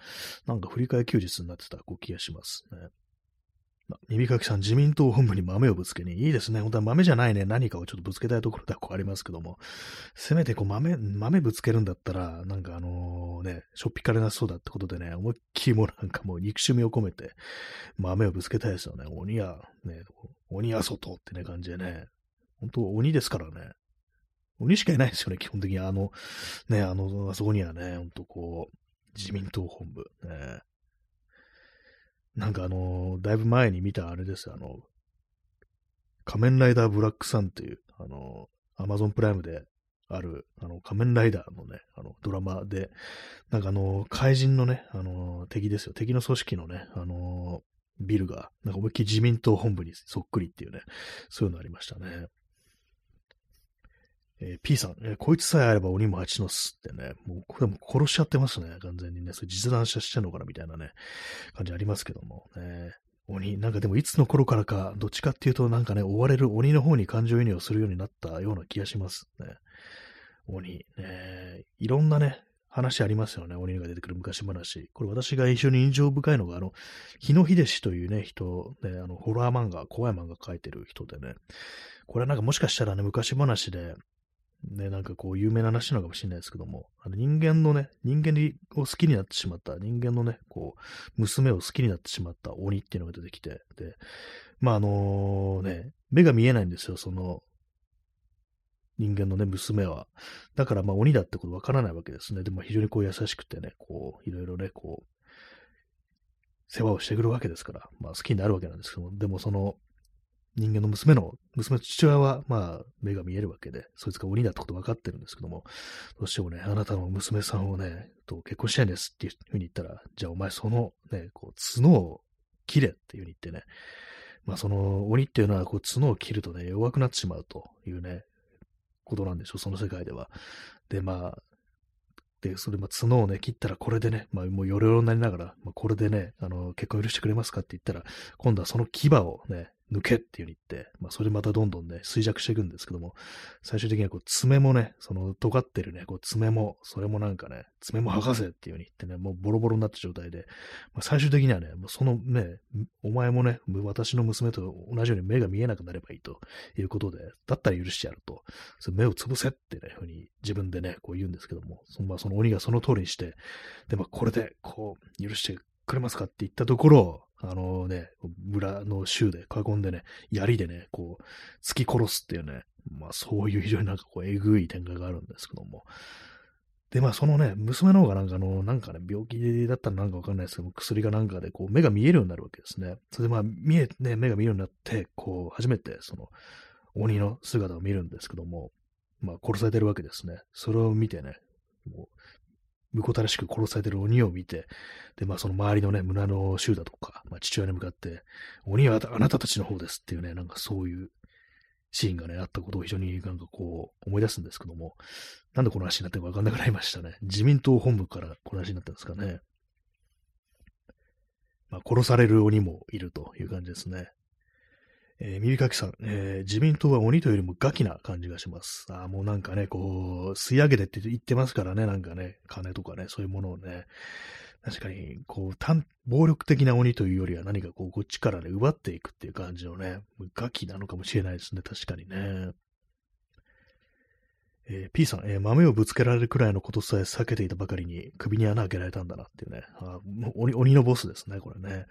なんか振り替え休日になってた、こう、気がしますね。ま耳かきさん、自民党本部に豆をぶつけに、いいですね。本当は豆じゃないね、何かをちょっとぶつけたいところではこうありますけども、せめてこう豆、豆ぶつけるんだったら、なんかあのね、しょっぴかれなそうだってことでね、思いっきりもうなんかもう憎しみを込めて、豆をぶつけたいですよね。鬼や、ね、鬼や外ってね、感じでね、本当鬼ですからね。鬼しかいないですよね、基本的に。あの、ね、あの、あそこにはね、ほんとこう、自民党本部、ね、なんかあの、だいぶ前に見たあれですあの、仮面ライダーブラックサンっていう、あの、アマゾンプライムである、あの、仮面ライダーのね、あの、ドラマで、なんかあの、怪人のね、あの、敵ですよ。敵の組織のね、あの、ビルが、なんか思いっきり自民党本部にそっくりっていうね、そういうのありましたね。えー、P さん、えー、こいつさえあれば鬼も蜂の巣ってね、もうこれも殺しちゃってますね、完全にね。それ実弾射してんのかなみたいなね、感じありますけども、ね。鬼、なんかでもいつの頃からか、どっちかっていうとなんかね、追われる鬼の方に感情移入をするようになったような気がしますね。鬼、ね。いろんなね、話ありますよね。鬼が出てくる昔話。これ私が一緒に印象深いのが、あの、日野秀氏というね、人、ね、あの、ホラー漫画、怖い漫画描いてる人でね、これはなんかもしかしたらね、昔話で、ね、なんかこう有名な話なのかもしれないですけども、あの人間のね、人間を好きになってしまった、人間のね、こう、娘を好きになってしまった鬼っていうのが出てきて、で、まああのね、目が見えないんですよ、その、人間のね、娘は。だからまあ鬼だってことわからないわけですね。でも非常にこう優しくてね、こう、いろいろね、こう、世話をしてくるわけですから、まあ好きになるわけなんですけども、でもその、人間の娘の、娘の父親は、まあ、目が見えるわけで、そいつが鬼だってこと分かってるんですけども、どうしてもね、あなたの娘さんをね、と結婚したいんですっていうふうに言ったら、じゃあお前そのね、こう、角を切れっていうふうに言ってね、まあその鬼っていうのはこう角を切るとね、弱くなってしまうというね、ことなんでしょう、その世界では。で、まあ、で、それ、まあ、角をね、切ったらこれでね、まあ、もうヨロヨロになりながら、まあ、これでね、あの、結婚許してくれますかって言ったら、今度はその牙をね、抜けっていう風に言って、まあ、それまたどんどんね、衰弱していくんですけども、最終的にはこう、爪もね、その、尖ってるね、こう、爪も、それもなんかね、爪も剥がせっていう風に言ってね、もうボロボロになった状態で、まあ、最終的にはね、もうそのね、お前もね、私の娘と同じように目が見えなくなればいいということで、だったら許してやると、そ目を潰せってね、ふうに自分でね、こう言うんですけども、そのまあ、その鬼がその通りにして、で、まあ、これで、こう、許してくれますかって言ったところ、あのね、村の州で囲んでね、槍でね、こう、突き殺すっていうね、まあそういう非常になんかこう、えぐい展開があるんですけども。で、まあそのね、娘の方がなんかあの、なんかね、病気だったらなんかわかんないですけども、薬がなんかでこう、目が見えるようになるわけですね。それでまあ、見え、ね、目が見えるようになって、こう、初めてその、鬼の姿を見るんですけども、まあ殺されてるわけですね。それを見てね、もう、婿たらしく殺されてる鬼を見て、で、まあその周りのね、村の衆だとか、まあ父親に向かって、鬼はあなたたちの方ですっていうね、なんかそういうシーンがね、あったことを非常になんかこう思い出すんですけども、なんでこの話になってるかわかんなくなりましたね。自民党本部からこの話になったんですかね。まあ、殺される鬼もいるという感じですね。えー、耳かきさん、えー、自民党は鬼というよりもガキな感じがします。あもうなんかね、こう、吸い上げてって言ってますからね、なんかね、金とかね、そういうものをね、確かに、こう、単、暴力的な鬼というよりは何かこう、こっちからね、奪っていくっていう感じのね、ガキなのかもしれないですね、確かにね。えー、P さん、えー、豆をぶつけられるくらいのことさえ避けていたばかりに首に穴開けられたんだなっていうね。あ鬼鬼のボスですね、これね。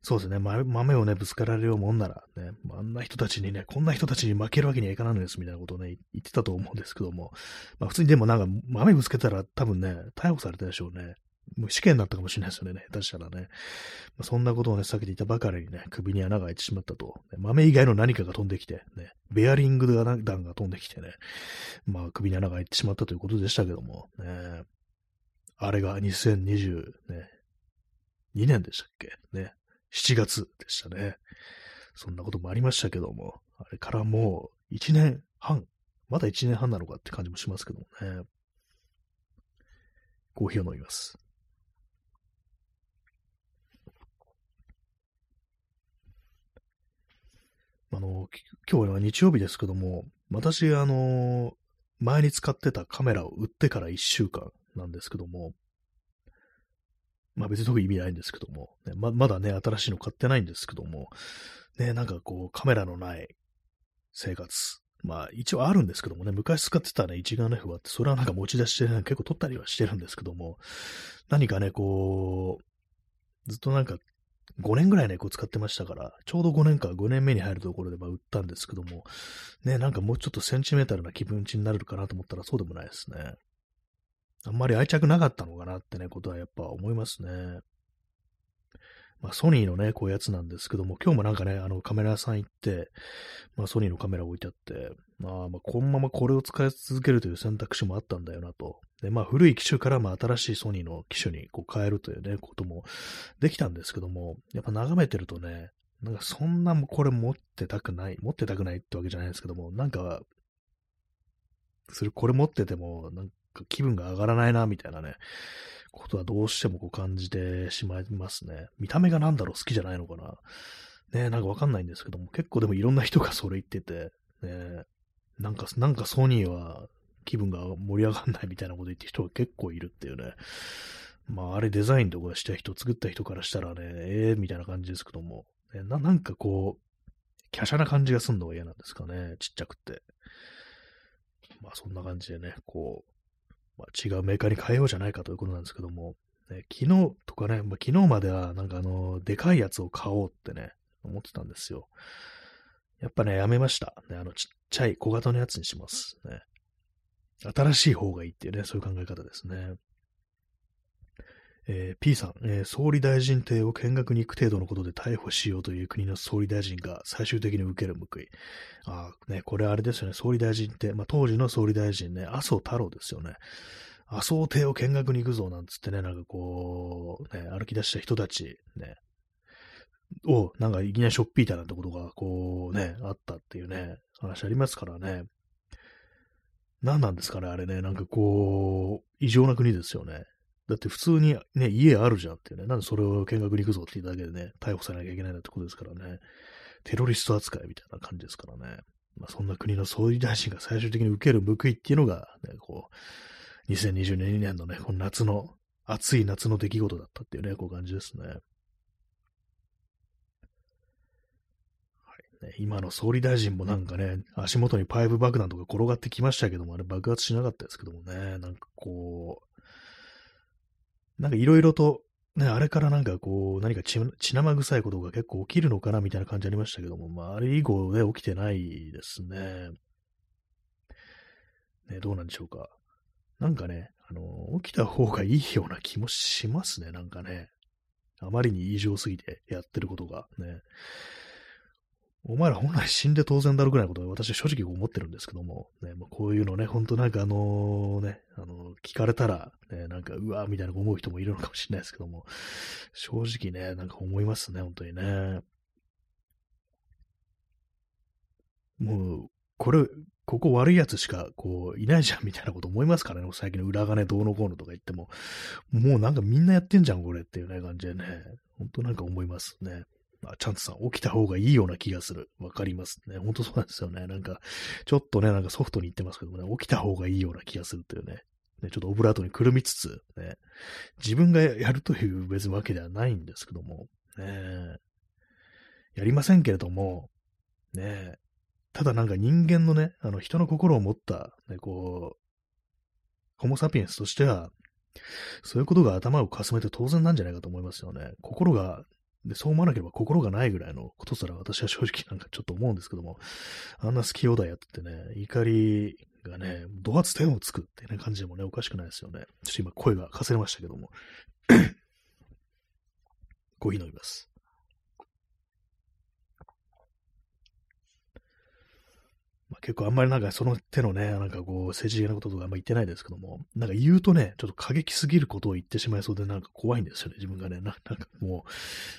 そうですね、豆をね、ぶつけられるもんなら、ね、あんな人たちにね、こんな人たちに負けるわけにはいかないんです、みたいなことをね、言ってたと思うんですけども、まあ普通にでもなんか豆ぶつけたら多分ね、逮捕されたでしょうね。もう試験だったかもしれないですよね、下手したらね。まあ、そんなことをね、避けていたばかりにね、首に穴が開いてしまったと。豆以外の何かが飛んできて、ね、ベアリング弾が飛んできてね、まあ首に穴が開いてしまったということでしたけども、ね、あれが2020、ね、2年でしたっけ？ね、7月でしたね。そんなこともありましたけども、あれからもう1年半、まだ1年半なのかって感じもしますけどもね。コーヒーを飲みます。あの、今日は日曜日ですけども、私、あの、前に使ってたカメラを売ってから1週間なんですけども、まあ別に特に意味ないんですけども、ね、ままだね、新しいの買ってないんですけども、ね、なんかこう、カメラのない生活。まあ一応あるんですけどもね、昔使ってたね、一眼レフはあって、それはなんか持ち出して、ね、結構撮ったりはしてるんですけども、何かね、こう、ずっとなんか5年ぐらいね、こう使ってましたから、ちょうど5年か5年目に入るところでまあ売ったんですけども、ね、なんかもうちょっとセンチメータルな気分値になるかなと思ったらそうでもないですね。あんまり愛着なかったのかなってね、ことはやっぱ思いますね。まあ、ソニーのね、こういうやつなんですけども、今日もなんかね、あのカメラ屋さん行って、まあ、ソニーのカメラ置いてあって、まあ、まあ、このままこれを使い続けるという選択肢もあったんだよなと。で、まあ、古い機種からまあ新しいソニーの機種にこう変えるというね、こともできたんですけども、やっぱ眺めてるとね、なんかそんなこれ持ってたくない、持ってたくないってわけじゃないですけども、なんか、それこれ持ってても、なん気分が上がらないな、みたいなね、ことはどうしてもこう感じてしまいますね。見た目がなんだろう、好きじゃないのかな。ねなんかわかんないんですけども、結構でもいろんな人がそれ言ってて、ねなんか、なんかソニーは気分が盛り上がんないみたいなこと言ってる人が結構いるっていうね。まあ、あれデザインとかした人、作った人からしたらね、ええー、みたいな感じですけども、ね、な、なんかこう、華奢な感じがすんのが嫌なんですかね、ちっちゃくって。まあ、そんな感じでね、こう、まあ、違うメーカーに変えようじゃないかということなんですけども、ね、昨日とかね、まあ、昨日まではなんかあの、でかいやつを買おうってね、思ってたんですよ。やっぱね、やめました。ね、あの、ちっちゃい小型のやつにします。ね。新しい方がいいっていうね、そういう考え方ですね。えー、P さん、えー、総理大臣邸を見学に行く程度のことで逮捕しようという国の総理大臣が最終的に受ける報い。あね、これあれですよね、総理大臣邸、まあ、当時の総理大臣ね、麻生太郎ですよね。麻生邸を見学に行くぞ、なんつってね、なんかこう、ね、歩き出した人たち、ね、を、なんかいきなりしょっぴいたなんてことが、こうね、あったっていうね、話ありますからね。何なんですかね、あれね。なんかこう、異常な国ですよね。だって普通にね、家あるじゃんっていうね。なんでそれを見学に行くぞって言っただけでね、逮捕されなきゃいけないなってことですからね。テロリスト扱いみたいな感じですからね。まあ、そんな国の総理大臣が最終的に受ける報いっていうのが、ね、こう、2022年のね、この夏の、暑い夏の出来事だったっていうね、こう感じですね。ね、今の総理大臣もなんかね、足元にパイプ爆弾とか転がってきましたけども、あれ爆発しなかったですけどもね、なんかこう、なんかいろいろと、ね、あれからなんかこう、何か血生臭いことが結構起きるのかなみたいな感じありましたけども、まあ、あれ以降ね、起きてないですね。ね、どうなんでしょうか。なんかね、あの、起きた方がいいような気もしますね、なんかね。あまりに異常すぎてやってることがね。お前ら本来死んで当然だろうぐらいのことを私は正直思ってるんですけども、ね、もうこういうのね、ほんとなんかあのね、あの、聞かれたら、ね、なんか、うわーみたいな思う人もいるのかもしれないですけども、正直ね、なんか思いますね、本当にね。もう、これ、ここ悪い奴しか、こう、いないじゃんみたいなこと思いますからね。最近の裏金どうのこうのとか言っても。もうなんかみんなやってんじゃん、これっていうね、感じでね。ほんとなんか思いますね。あ、チャンツさ、起きた方がいいような気がする。わかりますね。ほんとそうなんですよね。なんか、ちょっとね、なんかソフトに言ってますけどもね、起きた方がいいような気がするというね。ね、ちょっとオブラートにくるみつつ、ね、自分がやるという別わけではないんですけども、ね、やりませんけれども、ね、ただなんか人間のね、あの人の心を持った、ね、こう、ホモサピエンスとしては、そういうことが頭をかすめて当然なんじゃないかと思いますよね。心がで、そう思わなければ心がないぐらいのことすら私は正直なんかちょっと思うんですけども、あんな好き放題やっててね、怒りがね、ド発点をつくってね、感じでもね、おかしくないですよね。ちょっと今声がかせれましたけども。コーヒー飲みます。まあ、結構あんまりなんかその手のね、なんかこう政治的なこととかあんま言ってないですけども、なんか言うとね、ちょっと過激すぎることを言ってしまいそうでなんか怖いんですよね、自分がね。なんかもう、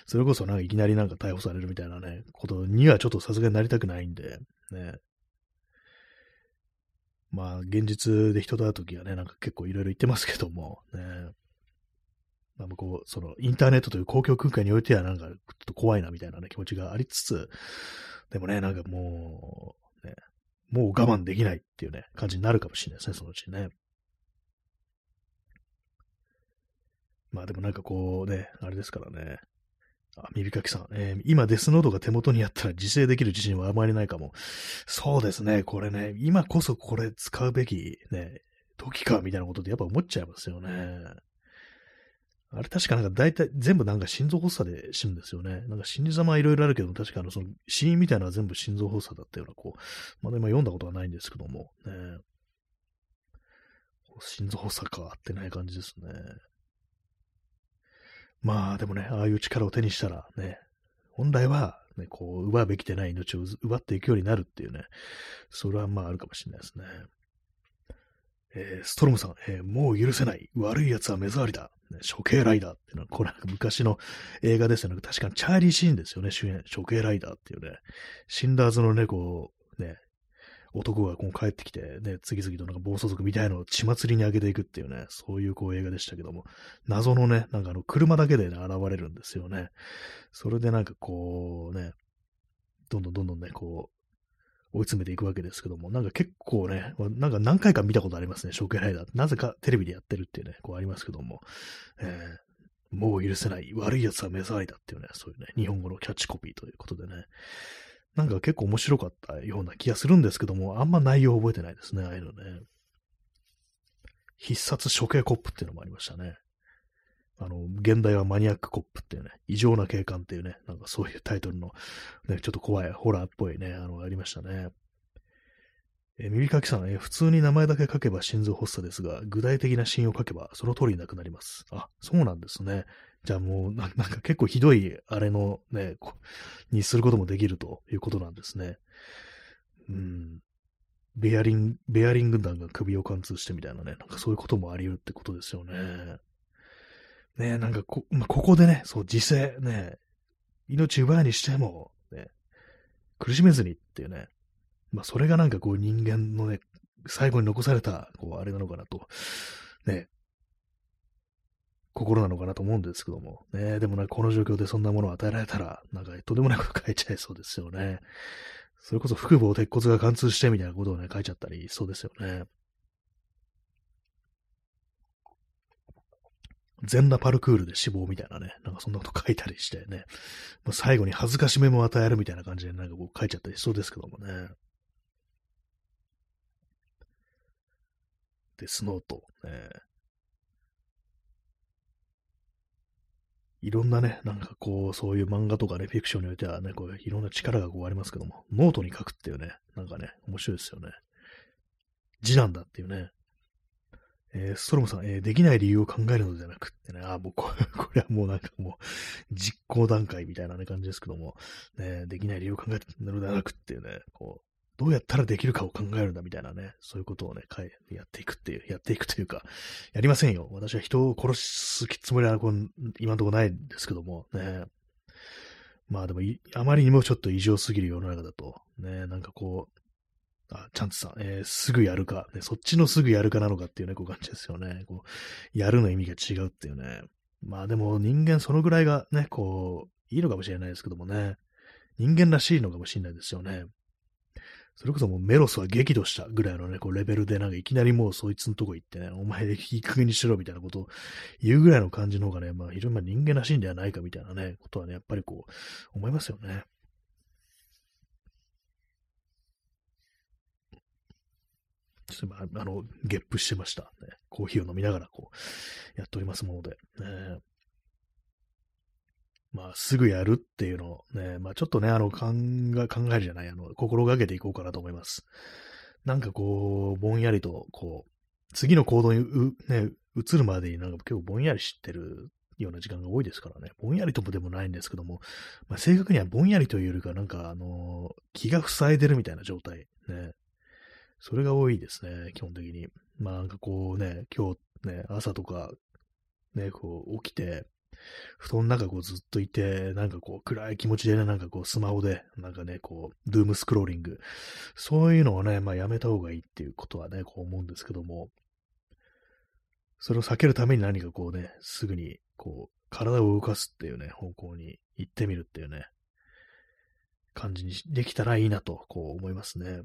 それこそなんかいきなりなんか逮捕されるみたいなね、ことにはちょっとさすがになりたくないんで、ね。まあ、現実で人と会うときはね、なんか結構いろいろ言ってますけども、ね。まあ、こう、その、インターネットという公共空間においてはなんか、ちょっと怖いなみたいなね、気持ちがありつつ、でもね、なんかもう、もう我慢できないっていうね、感じになるかもしれないですね、そのうちね。まあでもなんかこうね、あれですからね。あ、耳かきさん。えー、今デスノートが手元にあったら自制できる自信はあまりないかも。そうですね、これね、今こそこれ使うべきね、時かみたいなことってやっぱ思っちゃいますよね。あれ確かなんか大体全部なんか心臓発作で死ぬんですよね。なんか死に様はいろいろあるけども、確かあのその死因みたいなのは全部心臓発作だったような、こう、まだ今読んだことはないんですけども、ね。心臓発作かってない感じですね。まあでもね、ああいう力を手にしたらね、本来はね、こう、奪うべきでない命を奪っていくようになるっていうね、それはまああるかもしれないですね。えー、ストロムさん、えー、もう許せない。悪い奴は目障りだ。処刑ライダーっていうのは、これ昔の映画ですよね。確かにチャーリー・シーンですよね、主演。処刑ライダーっていうね。死んだはずのね、こう、ね、男がこう帰ってきて、ね、次々となんか暴走族みたいのを血祭りに上げていくっていうね、そういうこう映画でしたけども、謎のね、なんかあの、車だけでね、現れるんですよね。それでなんかこうね、どんどんどんどんね、こう、追い詰めていくわけですけども、なんか結構ね、なんか何回か見たことありますね、証券ライダー。なぜかテレビでやってるっていうね、こうありますけども、えー、もう許せない、悪い奴は目障りだっていうね、そういうね、日本語のキャッチコピーということでね、なんか結構面白かったような気がするんですけども、あんま内容覚えてないですね、ああいうのね。必殺処刑コップっていうのもありましたね。あの、現代はマニアックコップっていうね、異常な警官っていうね、なんかそういうタイトルの、ね、ちょっと怖い、ホラーっぽいね、あの、ありましたね。え耳かきさん、え普通に名前だけ書けば心臓発作ですが、具体的な死因を書けばその通りなくなります。あ、そうなんですね。じゃあもうな、なんか結構ひどい、あれのね、にすることもできるということなんですね。うん。ベアリング、ベアリン軍団が首を貫通してみたいなね、なんかそういうこともあり得るってことですよね。ね、なんかこ、まあ、ここでね、そう、自制、ね、命奪うにしても、ね、苦しめずにっていうね、まあ、それがなんかこう人間のね、最後に残された、こう、あれなのかなと、ね、心なのかなと思うんですけども、ね、でもなこの状況でそんなものを与えられたら、なんかとんでもないこと書いちゃいそうですよね。それこそ腹部を鉄骨が貫通してみたいなことをね、書いちゃったりそうですよね。全裸パルクールで死亡みたいなね、なんかそんなこと書いたりしてね、もう最後に恥ずかしめも与えるみたいな感じでなんかこう書いちゃったりしそうですけどもね。デスノート、ね。いろんなね、なんかこう、そういう漫画とかね、フィクションにおいてはね、こういろんな力がこうありますけども、ノートに書くっていうね、なんかね、面白いですよね。字なんだっていうね。えー、ストロムさん、えー、できない理由を考えるのではなくってね、あ、もうこれ、これはもうなんかもう、実行段階みたいな、ね、感じですけども、ね、できない理由を考えるのではなくっていうね、こう、どうやったらできるかを考えるんだみたいなね、そういうことをね、やっていくっていう、やっていくというか、やりませんよ。私は人を殺すつもりはこの今のとこないんですけども、ね。まあでもあまりにもちょっと異常すぎる世の中だと、ね、なんかこう、あ、チャンツさん、えー、すぐやるか、ね、そっちのすぐやるかなのかっていうね、こう感じですよね。こう、やるの意味が違うっていうね。まあでも人間そのぐらいがね、こう、いいのかもしれないですけどもね。人間らしいのかもしれないですよね。それこそもうメロスは激怒したぐらいのね、こうレベルでなんかいきなりもうそいつのとこ行ってね、お前でいい加減にしろみたいなことを言うぐらいの感じの方がね、まあ非常にまあ人間らしいんではないかみたいなね、ことはね、やっぱりこう思いますよね。ちょっとあの、ゲップしてました、ね。コーヒーを飲みながらこう、やっておりますもので。ね、まあ、すぐやるっていうのをね、まあちょっとね、あの、考え、考えるじゃない、あの、心がけていこうかなと思います。なんかこう、ぼんやりと、こう、次の行動にうね、移るまでになんか結構ぼんやり知ってるような時間が多いですからね。ぼんやりともでもないんですけども、まあ、正確にはぼんやりというよりか、なんかあの気が塞いでるみたいな状態。ね。それが多いですね、基本的に。まあなんかこうね、今日ね、朝とか、ね、こう起きて、布団の中こうずっといて、なんかこう暗い気持ちでね、なんかこうスマホで、なんかね、こう、ドゥームスクローリング。そういうのをね、まあやめた方がいいっていうことはね、こう思うんですけども、それを避けるために何かこうね、すぐにこう、体を動かすっていうね、方向に行ってみるっていうね、感じにできたらいいなと、こう思いますね。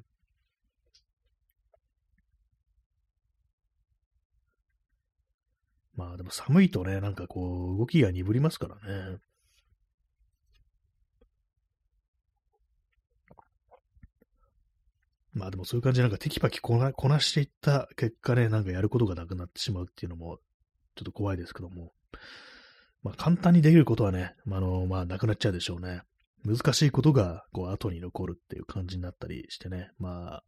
まあでも寒いとね、なんかこう、動きが鈍りますからね。まあでもそういう感じでなんかテキパキこなこなしていった結果ね、なんかやることがなくなってしまうっていうのもちょっと怖いですけども。まあ簡単にできることはね、まあ、の、まあなくなっちゃうでしょうね。難しいことがこう後に残るっていう感じになったりしてね。まあ、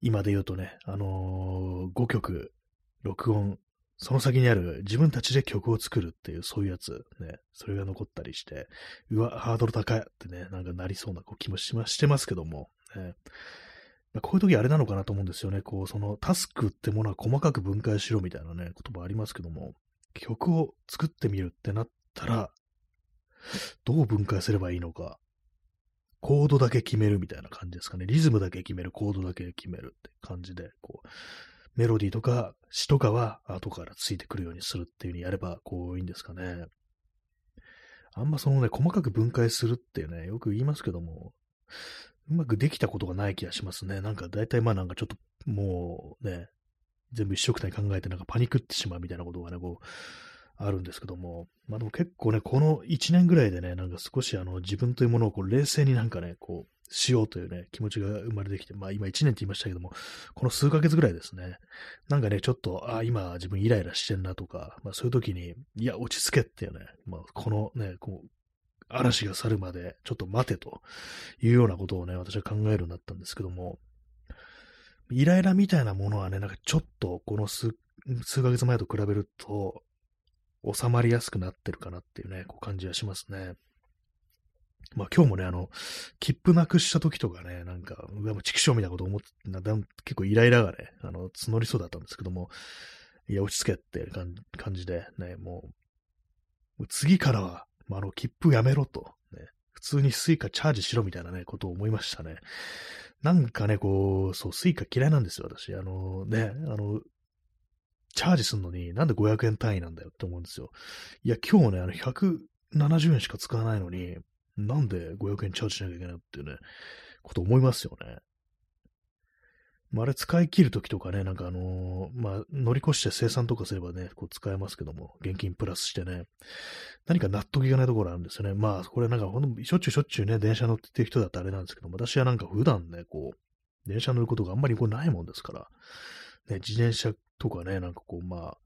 今で言うとね、あのー、5曲録音その先にある自分たちで曲を作るっていう、そういうやつ、ね、それが残ったりして、うわ、ハードル高いってね、なんかなりそうな気もしましてますけども、ね、まあ、こういう時あれなのかなと思うんですよね。こう、そのタスクってものは細かく分解しろみたいなね、言葉ありますけども、曲を作ってみるってなったら、どう分解すればいいのか、コードだけ決めるみたいな感じですかね。リズムだけ決める、コードだけ決めるって感じで、こう、メロディーとか詩とかは後からついてくるようにするっていう風にやれば、こういいんですかね。あんまそのね、細かく分解するってね、よく言いますけども、うまくできたことがない気がしますね。なんか大体まあなんかちょっともうね、全部一緒くたに考えてなんかパニクってしまうみたいなことがね、こう、あるんですけども、まあでも結構ね、この1年ぐらいでね、なんか少しあの自分というものをこう冷静になんかね、こう、しようというね、気持ちが生まれてきて、まあ今1年って言いましたけども、この数ヶ月ぐらいですね、なんかね、ちょっと、あ今自分イライラしてんなとか、まあそういう時に、いや、落ち着けっていうね、まあこのね、こう、嵐が去るまでちょっと待てというようなことをね、私は考えるようになったんですけども、イライラみたいなものはね、なんかちょっとこの数、数ヶ月前と比べると、収まりやすくなってるかなっていうね、こう感じはしますね。まあ今日もね、あの、切符なくした時とかね、なんか、うわ、もう畜生みたいなこと思って、な結構イライラがね、あの、募りそうだったんですけども、いや、落ち着けって感じで、ね、もう、次からは、まあ、あの、切符やめろと、ね、普通にスイカチャージしろみたいなね、ことを思いましたね。なんかね、こう、そう、スイカ嫌いなんですよ、私。あのね、あの、チャージすんのになんで500円単位なんだよって思うんですよ。いや、今日ね、あの、170円しか使わないのに、なんで500円チャージしなきゃいけないっていうね、こと思いますよね。まあ、あれ使い切るときとかね、なんかあのー、まあ、乗り越して生産とかすればね、こう使えますけども、現金プラスしてね、何か納得いかないところあるんですよね。まあ、これなんかほんと、しょっちゅうしょっちゅうね、電車乗ってる人だってあれなんですけども、私はなんか普段ね、こう、電車乗ることがあんまりこうないもんですから、ね、自転車とかね、なんかこう、まあ、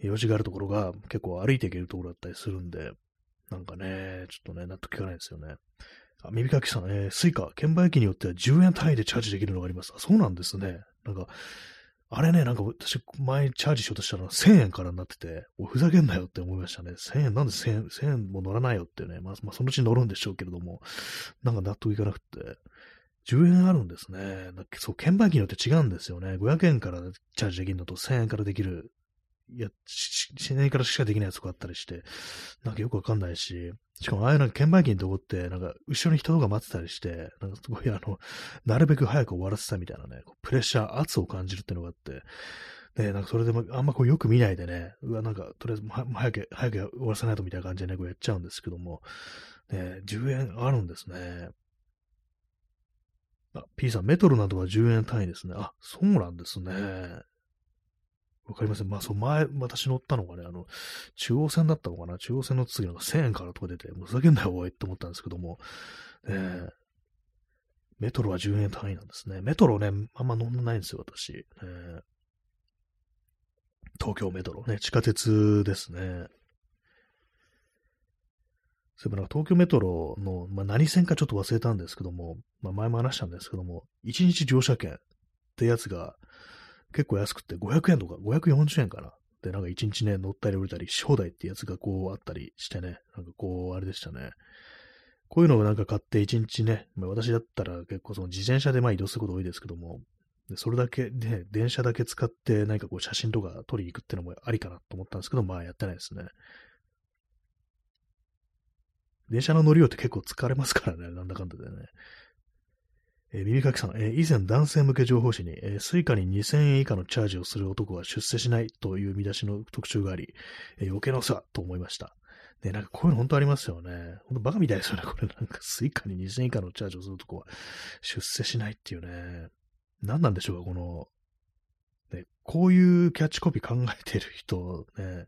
用事があるところが結構歩いていけるところだったりするんで、なんかね、ちょっとね、納得いかないですよね。あ、耳かきさん、えー、スイカ、券売機によっては10円単位でチャージできるのがあります。あ、そうなんですね。なんか、あれね、なんか私、前チャージしようとしたら1000円からになってて、おふざけんなよって思いましたね。1000円、なんで1000円、1000円も乗らないよってね。まあ、まあ、そのうち乗るんでしょうけれども、なんか納得いかなくて。10円あるんですね。そう、券売機によって違うんですよね。500円からチャージできるのと1000円からできるいや、1000円からしかできないやつとかあったりして、なんかよくわかんないし、しかもああいうなんか券売機のとこって、なんか後ろに人とか待ってたりして、なんかすごいあの、なるべく早く終わらせたみたいなね、プレッシャー、圧を感じるっていうのがあって、ね、なんかそれでもあんまこうよく見ないでね、うわ、なんかとりあえず早く、早く終わらせないとみたいな感じでね、こうやっちゃうんですけども、ね、10円あるんですね。あ、P さん、メトロなどは10円単位ですね。あ、そうなんですね。わかりません。まあ、そう、前、私乗ったのがね、あの、中央線だったのかな中央線の次の1000円からとか出て、もうふざけんなよ、おいって思ったんですけども、えー、メトロは10円単位なんですね。メトロね、あんま乗んないんですよ、私。えー、東京メトロね、地下鉄ですね。そういえばなんか東京メトロの、まあ、何線かちょっと忘れたんですけども、まあ、前も話したんですけども、1日乗車券ってやつが、結構安くて500円とか540円かな。で、なんか1日ね、乗ったり降りたりし放題ってやつがこうあったりしてね、なんかこう、あれでしたね。こういうのをなんか買って1日ね、まあ、私だったら結構その自転車でまあ移動すること多いですけども、それだけで、電車だけ使って何かこう写真とか撮りに行くってのもありかなと思ったんですけど、まあやってないですね。電車の乗りようって結構疲れますからね、なんだかんだでね。えー、耳かきさん、えー、以前男性向け情報誌に、えー、スイカに2000円以下のチャージをする男は出世しないという見出しの特集があり、えー、余計なお世話と思いました。ね、なんかこういうの本当ありますよね。本当バカみたいですよね。これ なんかスイカに2000円以下のチャージをする男は出世しないっていうね。何なんでしょうか、この、ね、こういうキャッチコピー考えてる人、ね、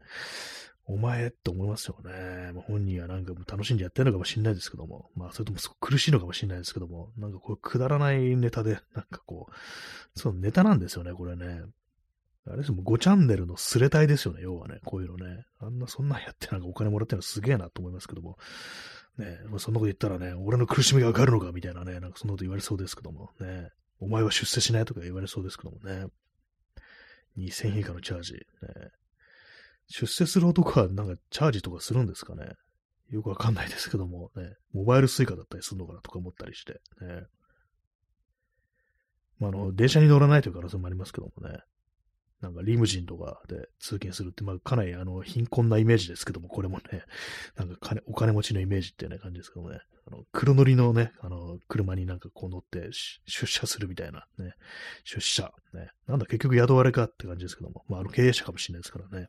お前って思いますよね。まあ、本人はなんかもう楽しんでやってるのかもしれないですけども、まあそれともすごく苦しいのかもしれないですけども、なんかこうくだらないネタで、なんかこう、そのネタなんですよね、これね。あれですもう5チャンネルのスレタイですよね、要はね、こういうのね。あんな、そんなんやってなんかお金もらってるのすげえなと思いますけども。ねまあ、そんなこと言ったらね、俺の苦しみがわかるのかみたいなね、なんかそんなこと言われそうですけども、ね。お前は出世しないとか言われそうですけどもね。2000円以下のチャージ。ね、出世する男はなんかチャージとかするんですかね？よくわかんないですけども、ね、モバイルスイカだったりするのかなとか思ったりして、ね。まあ、あの、電車に乗らないという可能性もありますけどもね。なんかリムジンとかで通勤するって、まあ、かなりあの貧困なイメージですけども、これもね、なんか金お金持ちのイメージっていうね感じですけどもね、あの黒塗りのね、あの車になんかこう乗って出社するみたいな。ね、出社、ね、なんだ結局雇われかって感じですけども、まあ、あの経営者かもしれないですからね。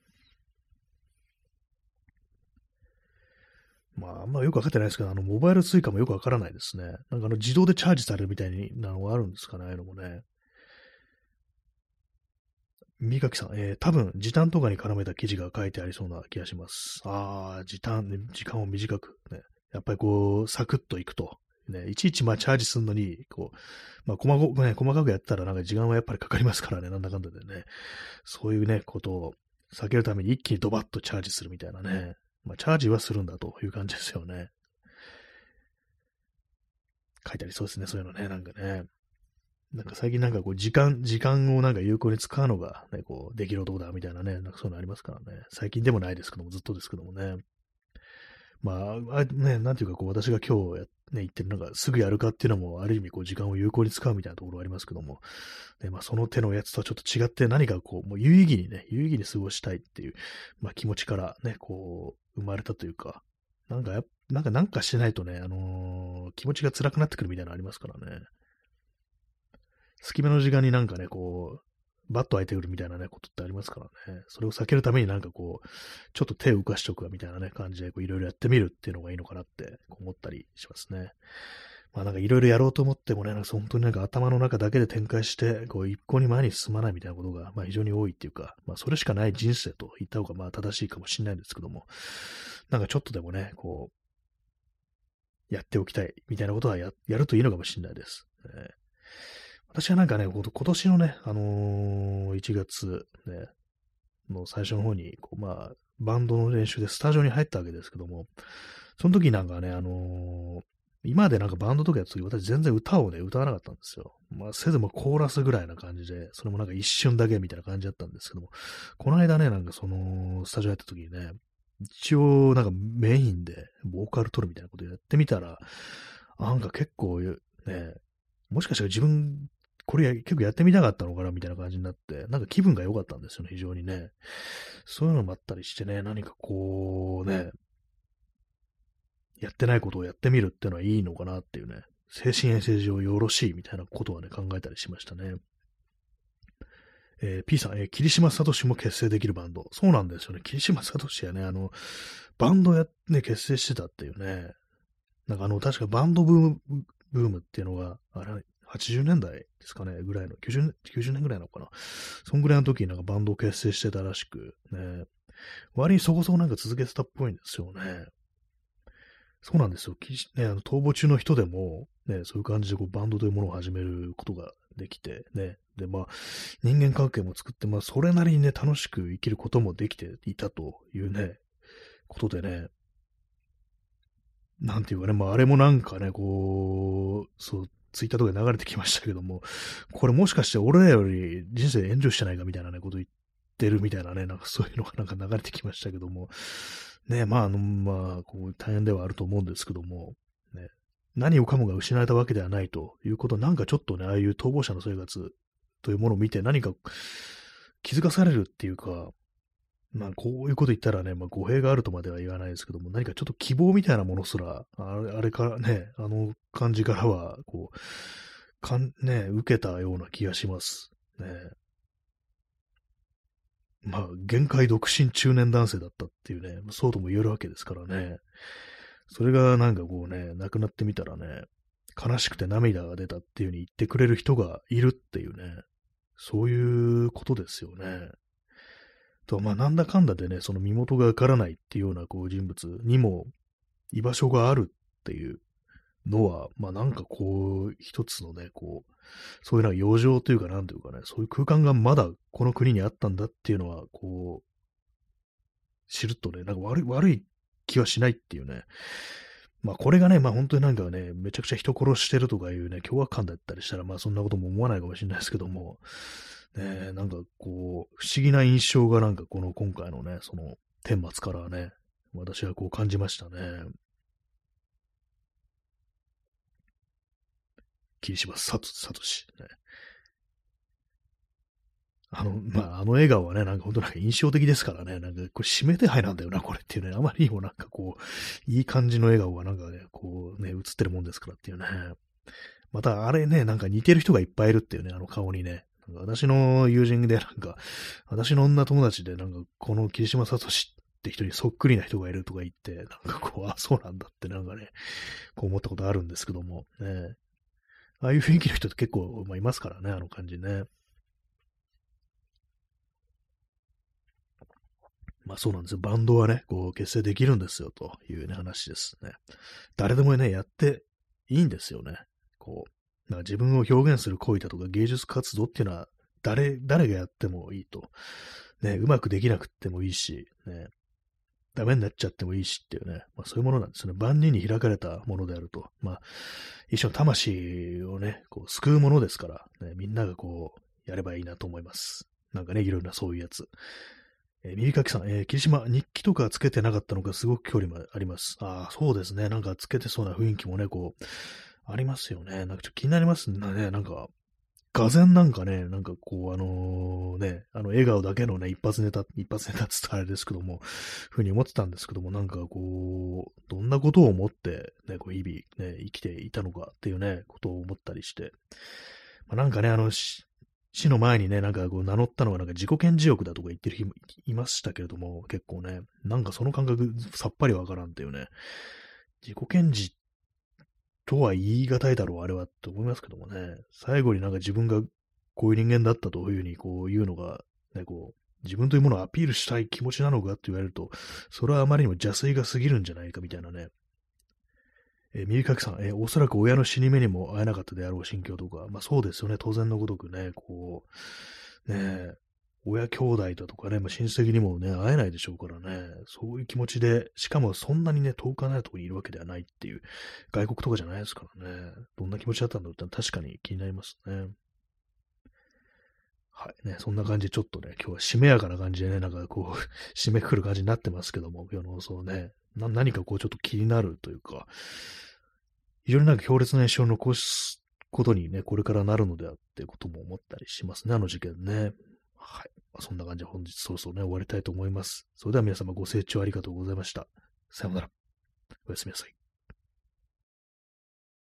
まあ、あんまよくわかってないですけど、あの、モバイル suica もよくわからないですね。なんかあの、自動でチャージされるみたいなのがあるんですかね、ああいうのもね。三垣さん、えー、多分、時短とかに絡めた記事が書いてありそうな気がします。ああ、時短、ね、時間を短く、ね。やっぱりこう、サクッといくと。ね、いちいちまあチャージするのに、こう、まあ細か,、ね、細かくやったらなんか時間はやっぱりかかりますからね、なんだかんだでね。そういうね、ことを避けるために一気にドバッとチャージするみたいなね。まあ、チャージはするんだという感じですよね。書いてありそうですね、そういうのね、なんかね。なんか最近なんかこう時間、時間をなんか有効に使うのがね、こうできる男だみたいなね、なんかそういうのありますからね。最近でもないですけども、ずっとですけどもね。まあ、あね、なんていうかこう私が今日や、ね、言ってるのがすぐやるかっていうのもある意味こう時間を有効に使うみたいなところありますけども、ね、まあその手のやつとはちょっと違って何かこう、もう有意義にね、有意義に過ごしたいっていう、まあ気持ちからね、こう、生まれたというか、なんか、なんかなんかしないとね、あのー、気持ちが辛くなってくるみたいなのありますからね。隙間の時間になんかね、こう、バッと開いてくるみたいなね、ことってありますからね。それを避けるためになんかこう、ちょっと手を浮かしとくわみたいなね、感じでいろいろやってみるっていうのがいいのかなって思ったりしますね。まあなんかいろいろやろうと思ってもね、なんか本当になんか頭の中だけで展開して、こう一向に前に進まないみたいなことが、まあ非常に多いっていうか、まあそれしかない人生と言った方がまあ正しいかもしれないんですけども、なんかちょっとでもね、こう、やっておきたいみたいなことはややるといいのかもしれないです。えー私はなんかね、今年のね、あのー、1月、ね、の最初の方に、こう、まあ、バンドの練習でスタジオに入ったわけですけども、その時なんかね、あのー、今までなんかバンドとかやった時、私全然歌をね、歌わなかったんですよ。まあ、せずもコーラスぐらいな感じで、それもなんか一瞬だけみたいな感じだったんですけども、この間ね、なんかその、スタジオやった時にね、一応なんかメインでボーカル取るみたいなことやってみたら、なんか結構ね、もしかしたら自分、これ結構やってみたかったのかなみたいな感じになって、なんか気分が良かったんですよね、非常にね。そういうのもあったりしてね、何かこうね、やってないことをやってみるっていうのはいいのかなっていうね、精神衛生上よろしいみたいなことはね、考えたりしましたね。えー、P さん、えー、霧島聡も結成できるバンド。そうなんですよね。霧島聡やね、あの、バンドや、ね、結成してたっていうね。なんかあの、確かバンドブーム、ブームっていうのが、あれ、80年代ですかね、ぐらいの、90, 90年ぐらいなのかな。そんぐらいの時になんかバンドを結成してたらしく、ね。割にそこそこなんか続けてたっぽいんですよね。そうなんですよ。ね、あの逃亡中の人でも、ね、そういう感じでこうバンドというものを始めることができて、ね。で、まあ、人間関係も作って、まあ、それなりにね、楽しく生きることもできていたというね、ことでね、なんていうかね、まあ、あれもなんかね、こう、そう、ツイッターとかで流れてきましたけども、これもしかして俺らより人生炎上してないかみたいなね、こと言ってるみたいなね、なんかそういうのがなんか流れてきましたけども、ね、まあ、あの、まあ、こう、大変ではあると思うんですけども、ね、何をかもが失われたわけではないということ、なんかちょっとね、ああいう逃亡者の生活というものを見て何か気づかされるっていうか、まあ、こういうこと言ったらね、まあ、語弊があるとまでは言わないですけども、何かちょっと希望みたいなものすら、あれあれからね、あの感じからは、こう、かん、ね、受けたような気がします。ね。まあ、限界独身中年男性だったっていうね、そうとも言えるわけですからね。それがなんかこうね、亡くなってみたらね、悲しくて涙が出たっていう風に言ってくれる人がいるっていうね、そういうことですよね。と、まあ、なんだかんだでね、その身元がわからないっていうようなこう人物にも居場所があるっていうのは、まあ、なんかこう、一つのね、こう、そういうのは余剰というか、なんというかね、そういう空間がまだこの国にあったんだっていうのは、こう、知るとね、なんか悪い、悪い気はしないっていうね。まあこれがね、まあ本当になんかね、めちゃくちゃ人殺してるとかいうね、凶悪感だったりしたら、まあそんなことも思わないかもしれないですけども、ね、なんかこう、不思議な印象がなんかこの今回のね、その、顛末からね、私はこう感じましたね。霧島さと、さとし、ね。あの、まあ、あの笑顔はね、なんか本当なんか印象的ですからね、なんかこれ指名手配なんだよな、これっていうね、あまりにもなんかこう、いい感じの笑顔がなんかね、こうね、映ってるもんですからっていうね。またあれね、なんか似てる人がいっぱいいるっていうね、あの顔にね。私の友人でなんか、私の女友達でなんか、この霧島聡って人にそっくりな人がいるとか言って、なんかこう、あ、そうなんだってなんかね、こう思ったことあるんですけども、ね。ああいう雰囲気の人って結構、まあ、いますからね、あの感じね。まあそうなんですよ。バンドはね、こう結成できるんですよというね話ですね。誰でもね、やっていいんですよね。こう、なんか自分を表現する行為だとか芸術活動っていうのは誰、誰がやってもいいと。ね、うまくできなくってもいいし、ね、ダメになっちゃってもいいしっていうね、まあそういうものなんですね。万人に開かれたものであると。まあ、一種の魂をね、こう救うものですから、ね、みんながこう、やればいいなと思います。なんかね、いろいろなそういうやつ。えー、耳かきさん、えー、霧島、日記とかつけてなかったのがすごく距離もあります。ああ、そうですね。なんかつけてそうな雰囲気もね、こう、ありますよね。なんかちょっと気になりますね。なんか、画然なんかね、なんかこう、あの、ね、あの、笑顔だけのね、一発ネタ、一発ネタって言ったらあれですけども、ふうに思ってたんですけども、なんかこう、どんなことを思って、ね、こう、日々、ね、生きていたのかっていうね、ことを思ったりして、まあ、なんかね、あの、死の前にね、なんかこう名乗ったのはなんか自己顕示欲だとか言ってる人もいましたけれども、結構ね、なんかその感覚さっぱりわからんっていうね、自己顕示とは言い難いだろう、あれは、と思いますけどもね。最後になんか自分がこういう人間だったというふうにこう言うのが、ね、こう、自分というものをアピールしたい気持ちなのかって言われると、それはあまりにも邪推が過ぎるんじゃないかみたいなね。えー、右かきさん、え、おそらく親の死に目にも会えなかったであろう心境とか、まあそうですよね、当然のごとくね、こう、ね親兄弟だとかね、まあ、親戚にもね、会えないでしょうからね、そういう気持ちで、しかもそんなにね、遠くないところにいるわけではないっていう、外国とかじゃないですからね、どんな気持ちだったんだろうって確かに気になりますね。はいね、そんな感じでちょっとね、今日はしめやかな感じでね、なんかこう、締めくくる感じになってますけども、今日の放送ね、何かこうちょっと気になるというか、非常になんか強烈な印象を残すことにね、これからなるのではってことも思ったりしますね、あの事件ね。はい。そんな感じで本日そろそろね、終わりたいと思います。それでは皆様ご清聴ありがとうございました。さようなら。おやすみなさい。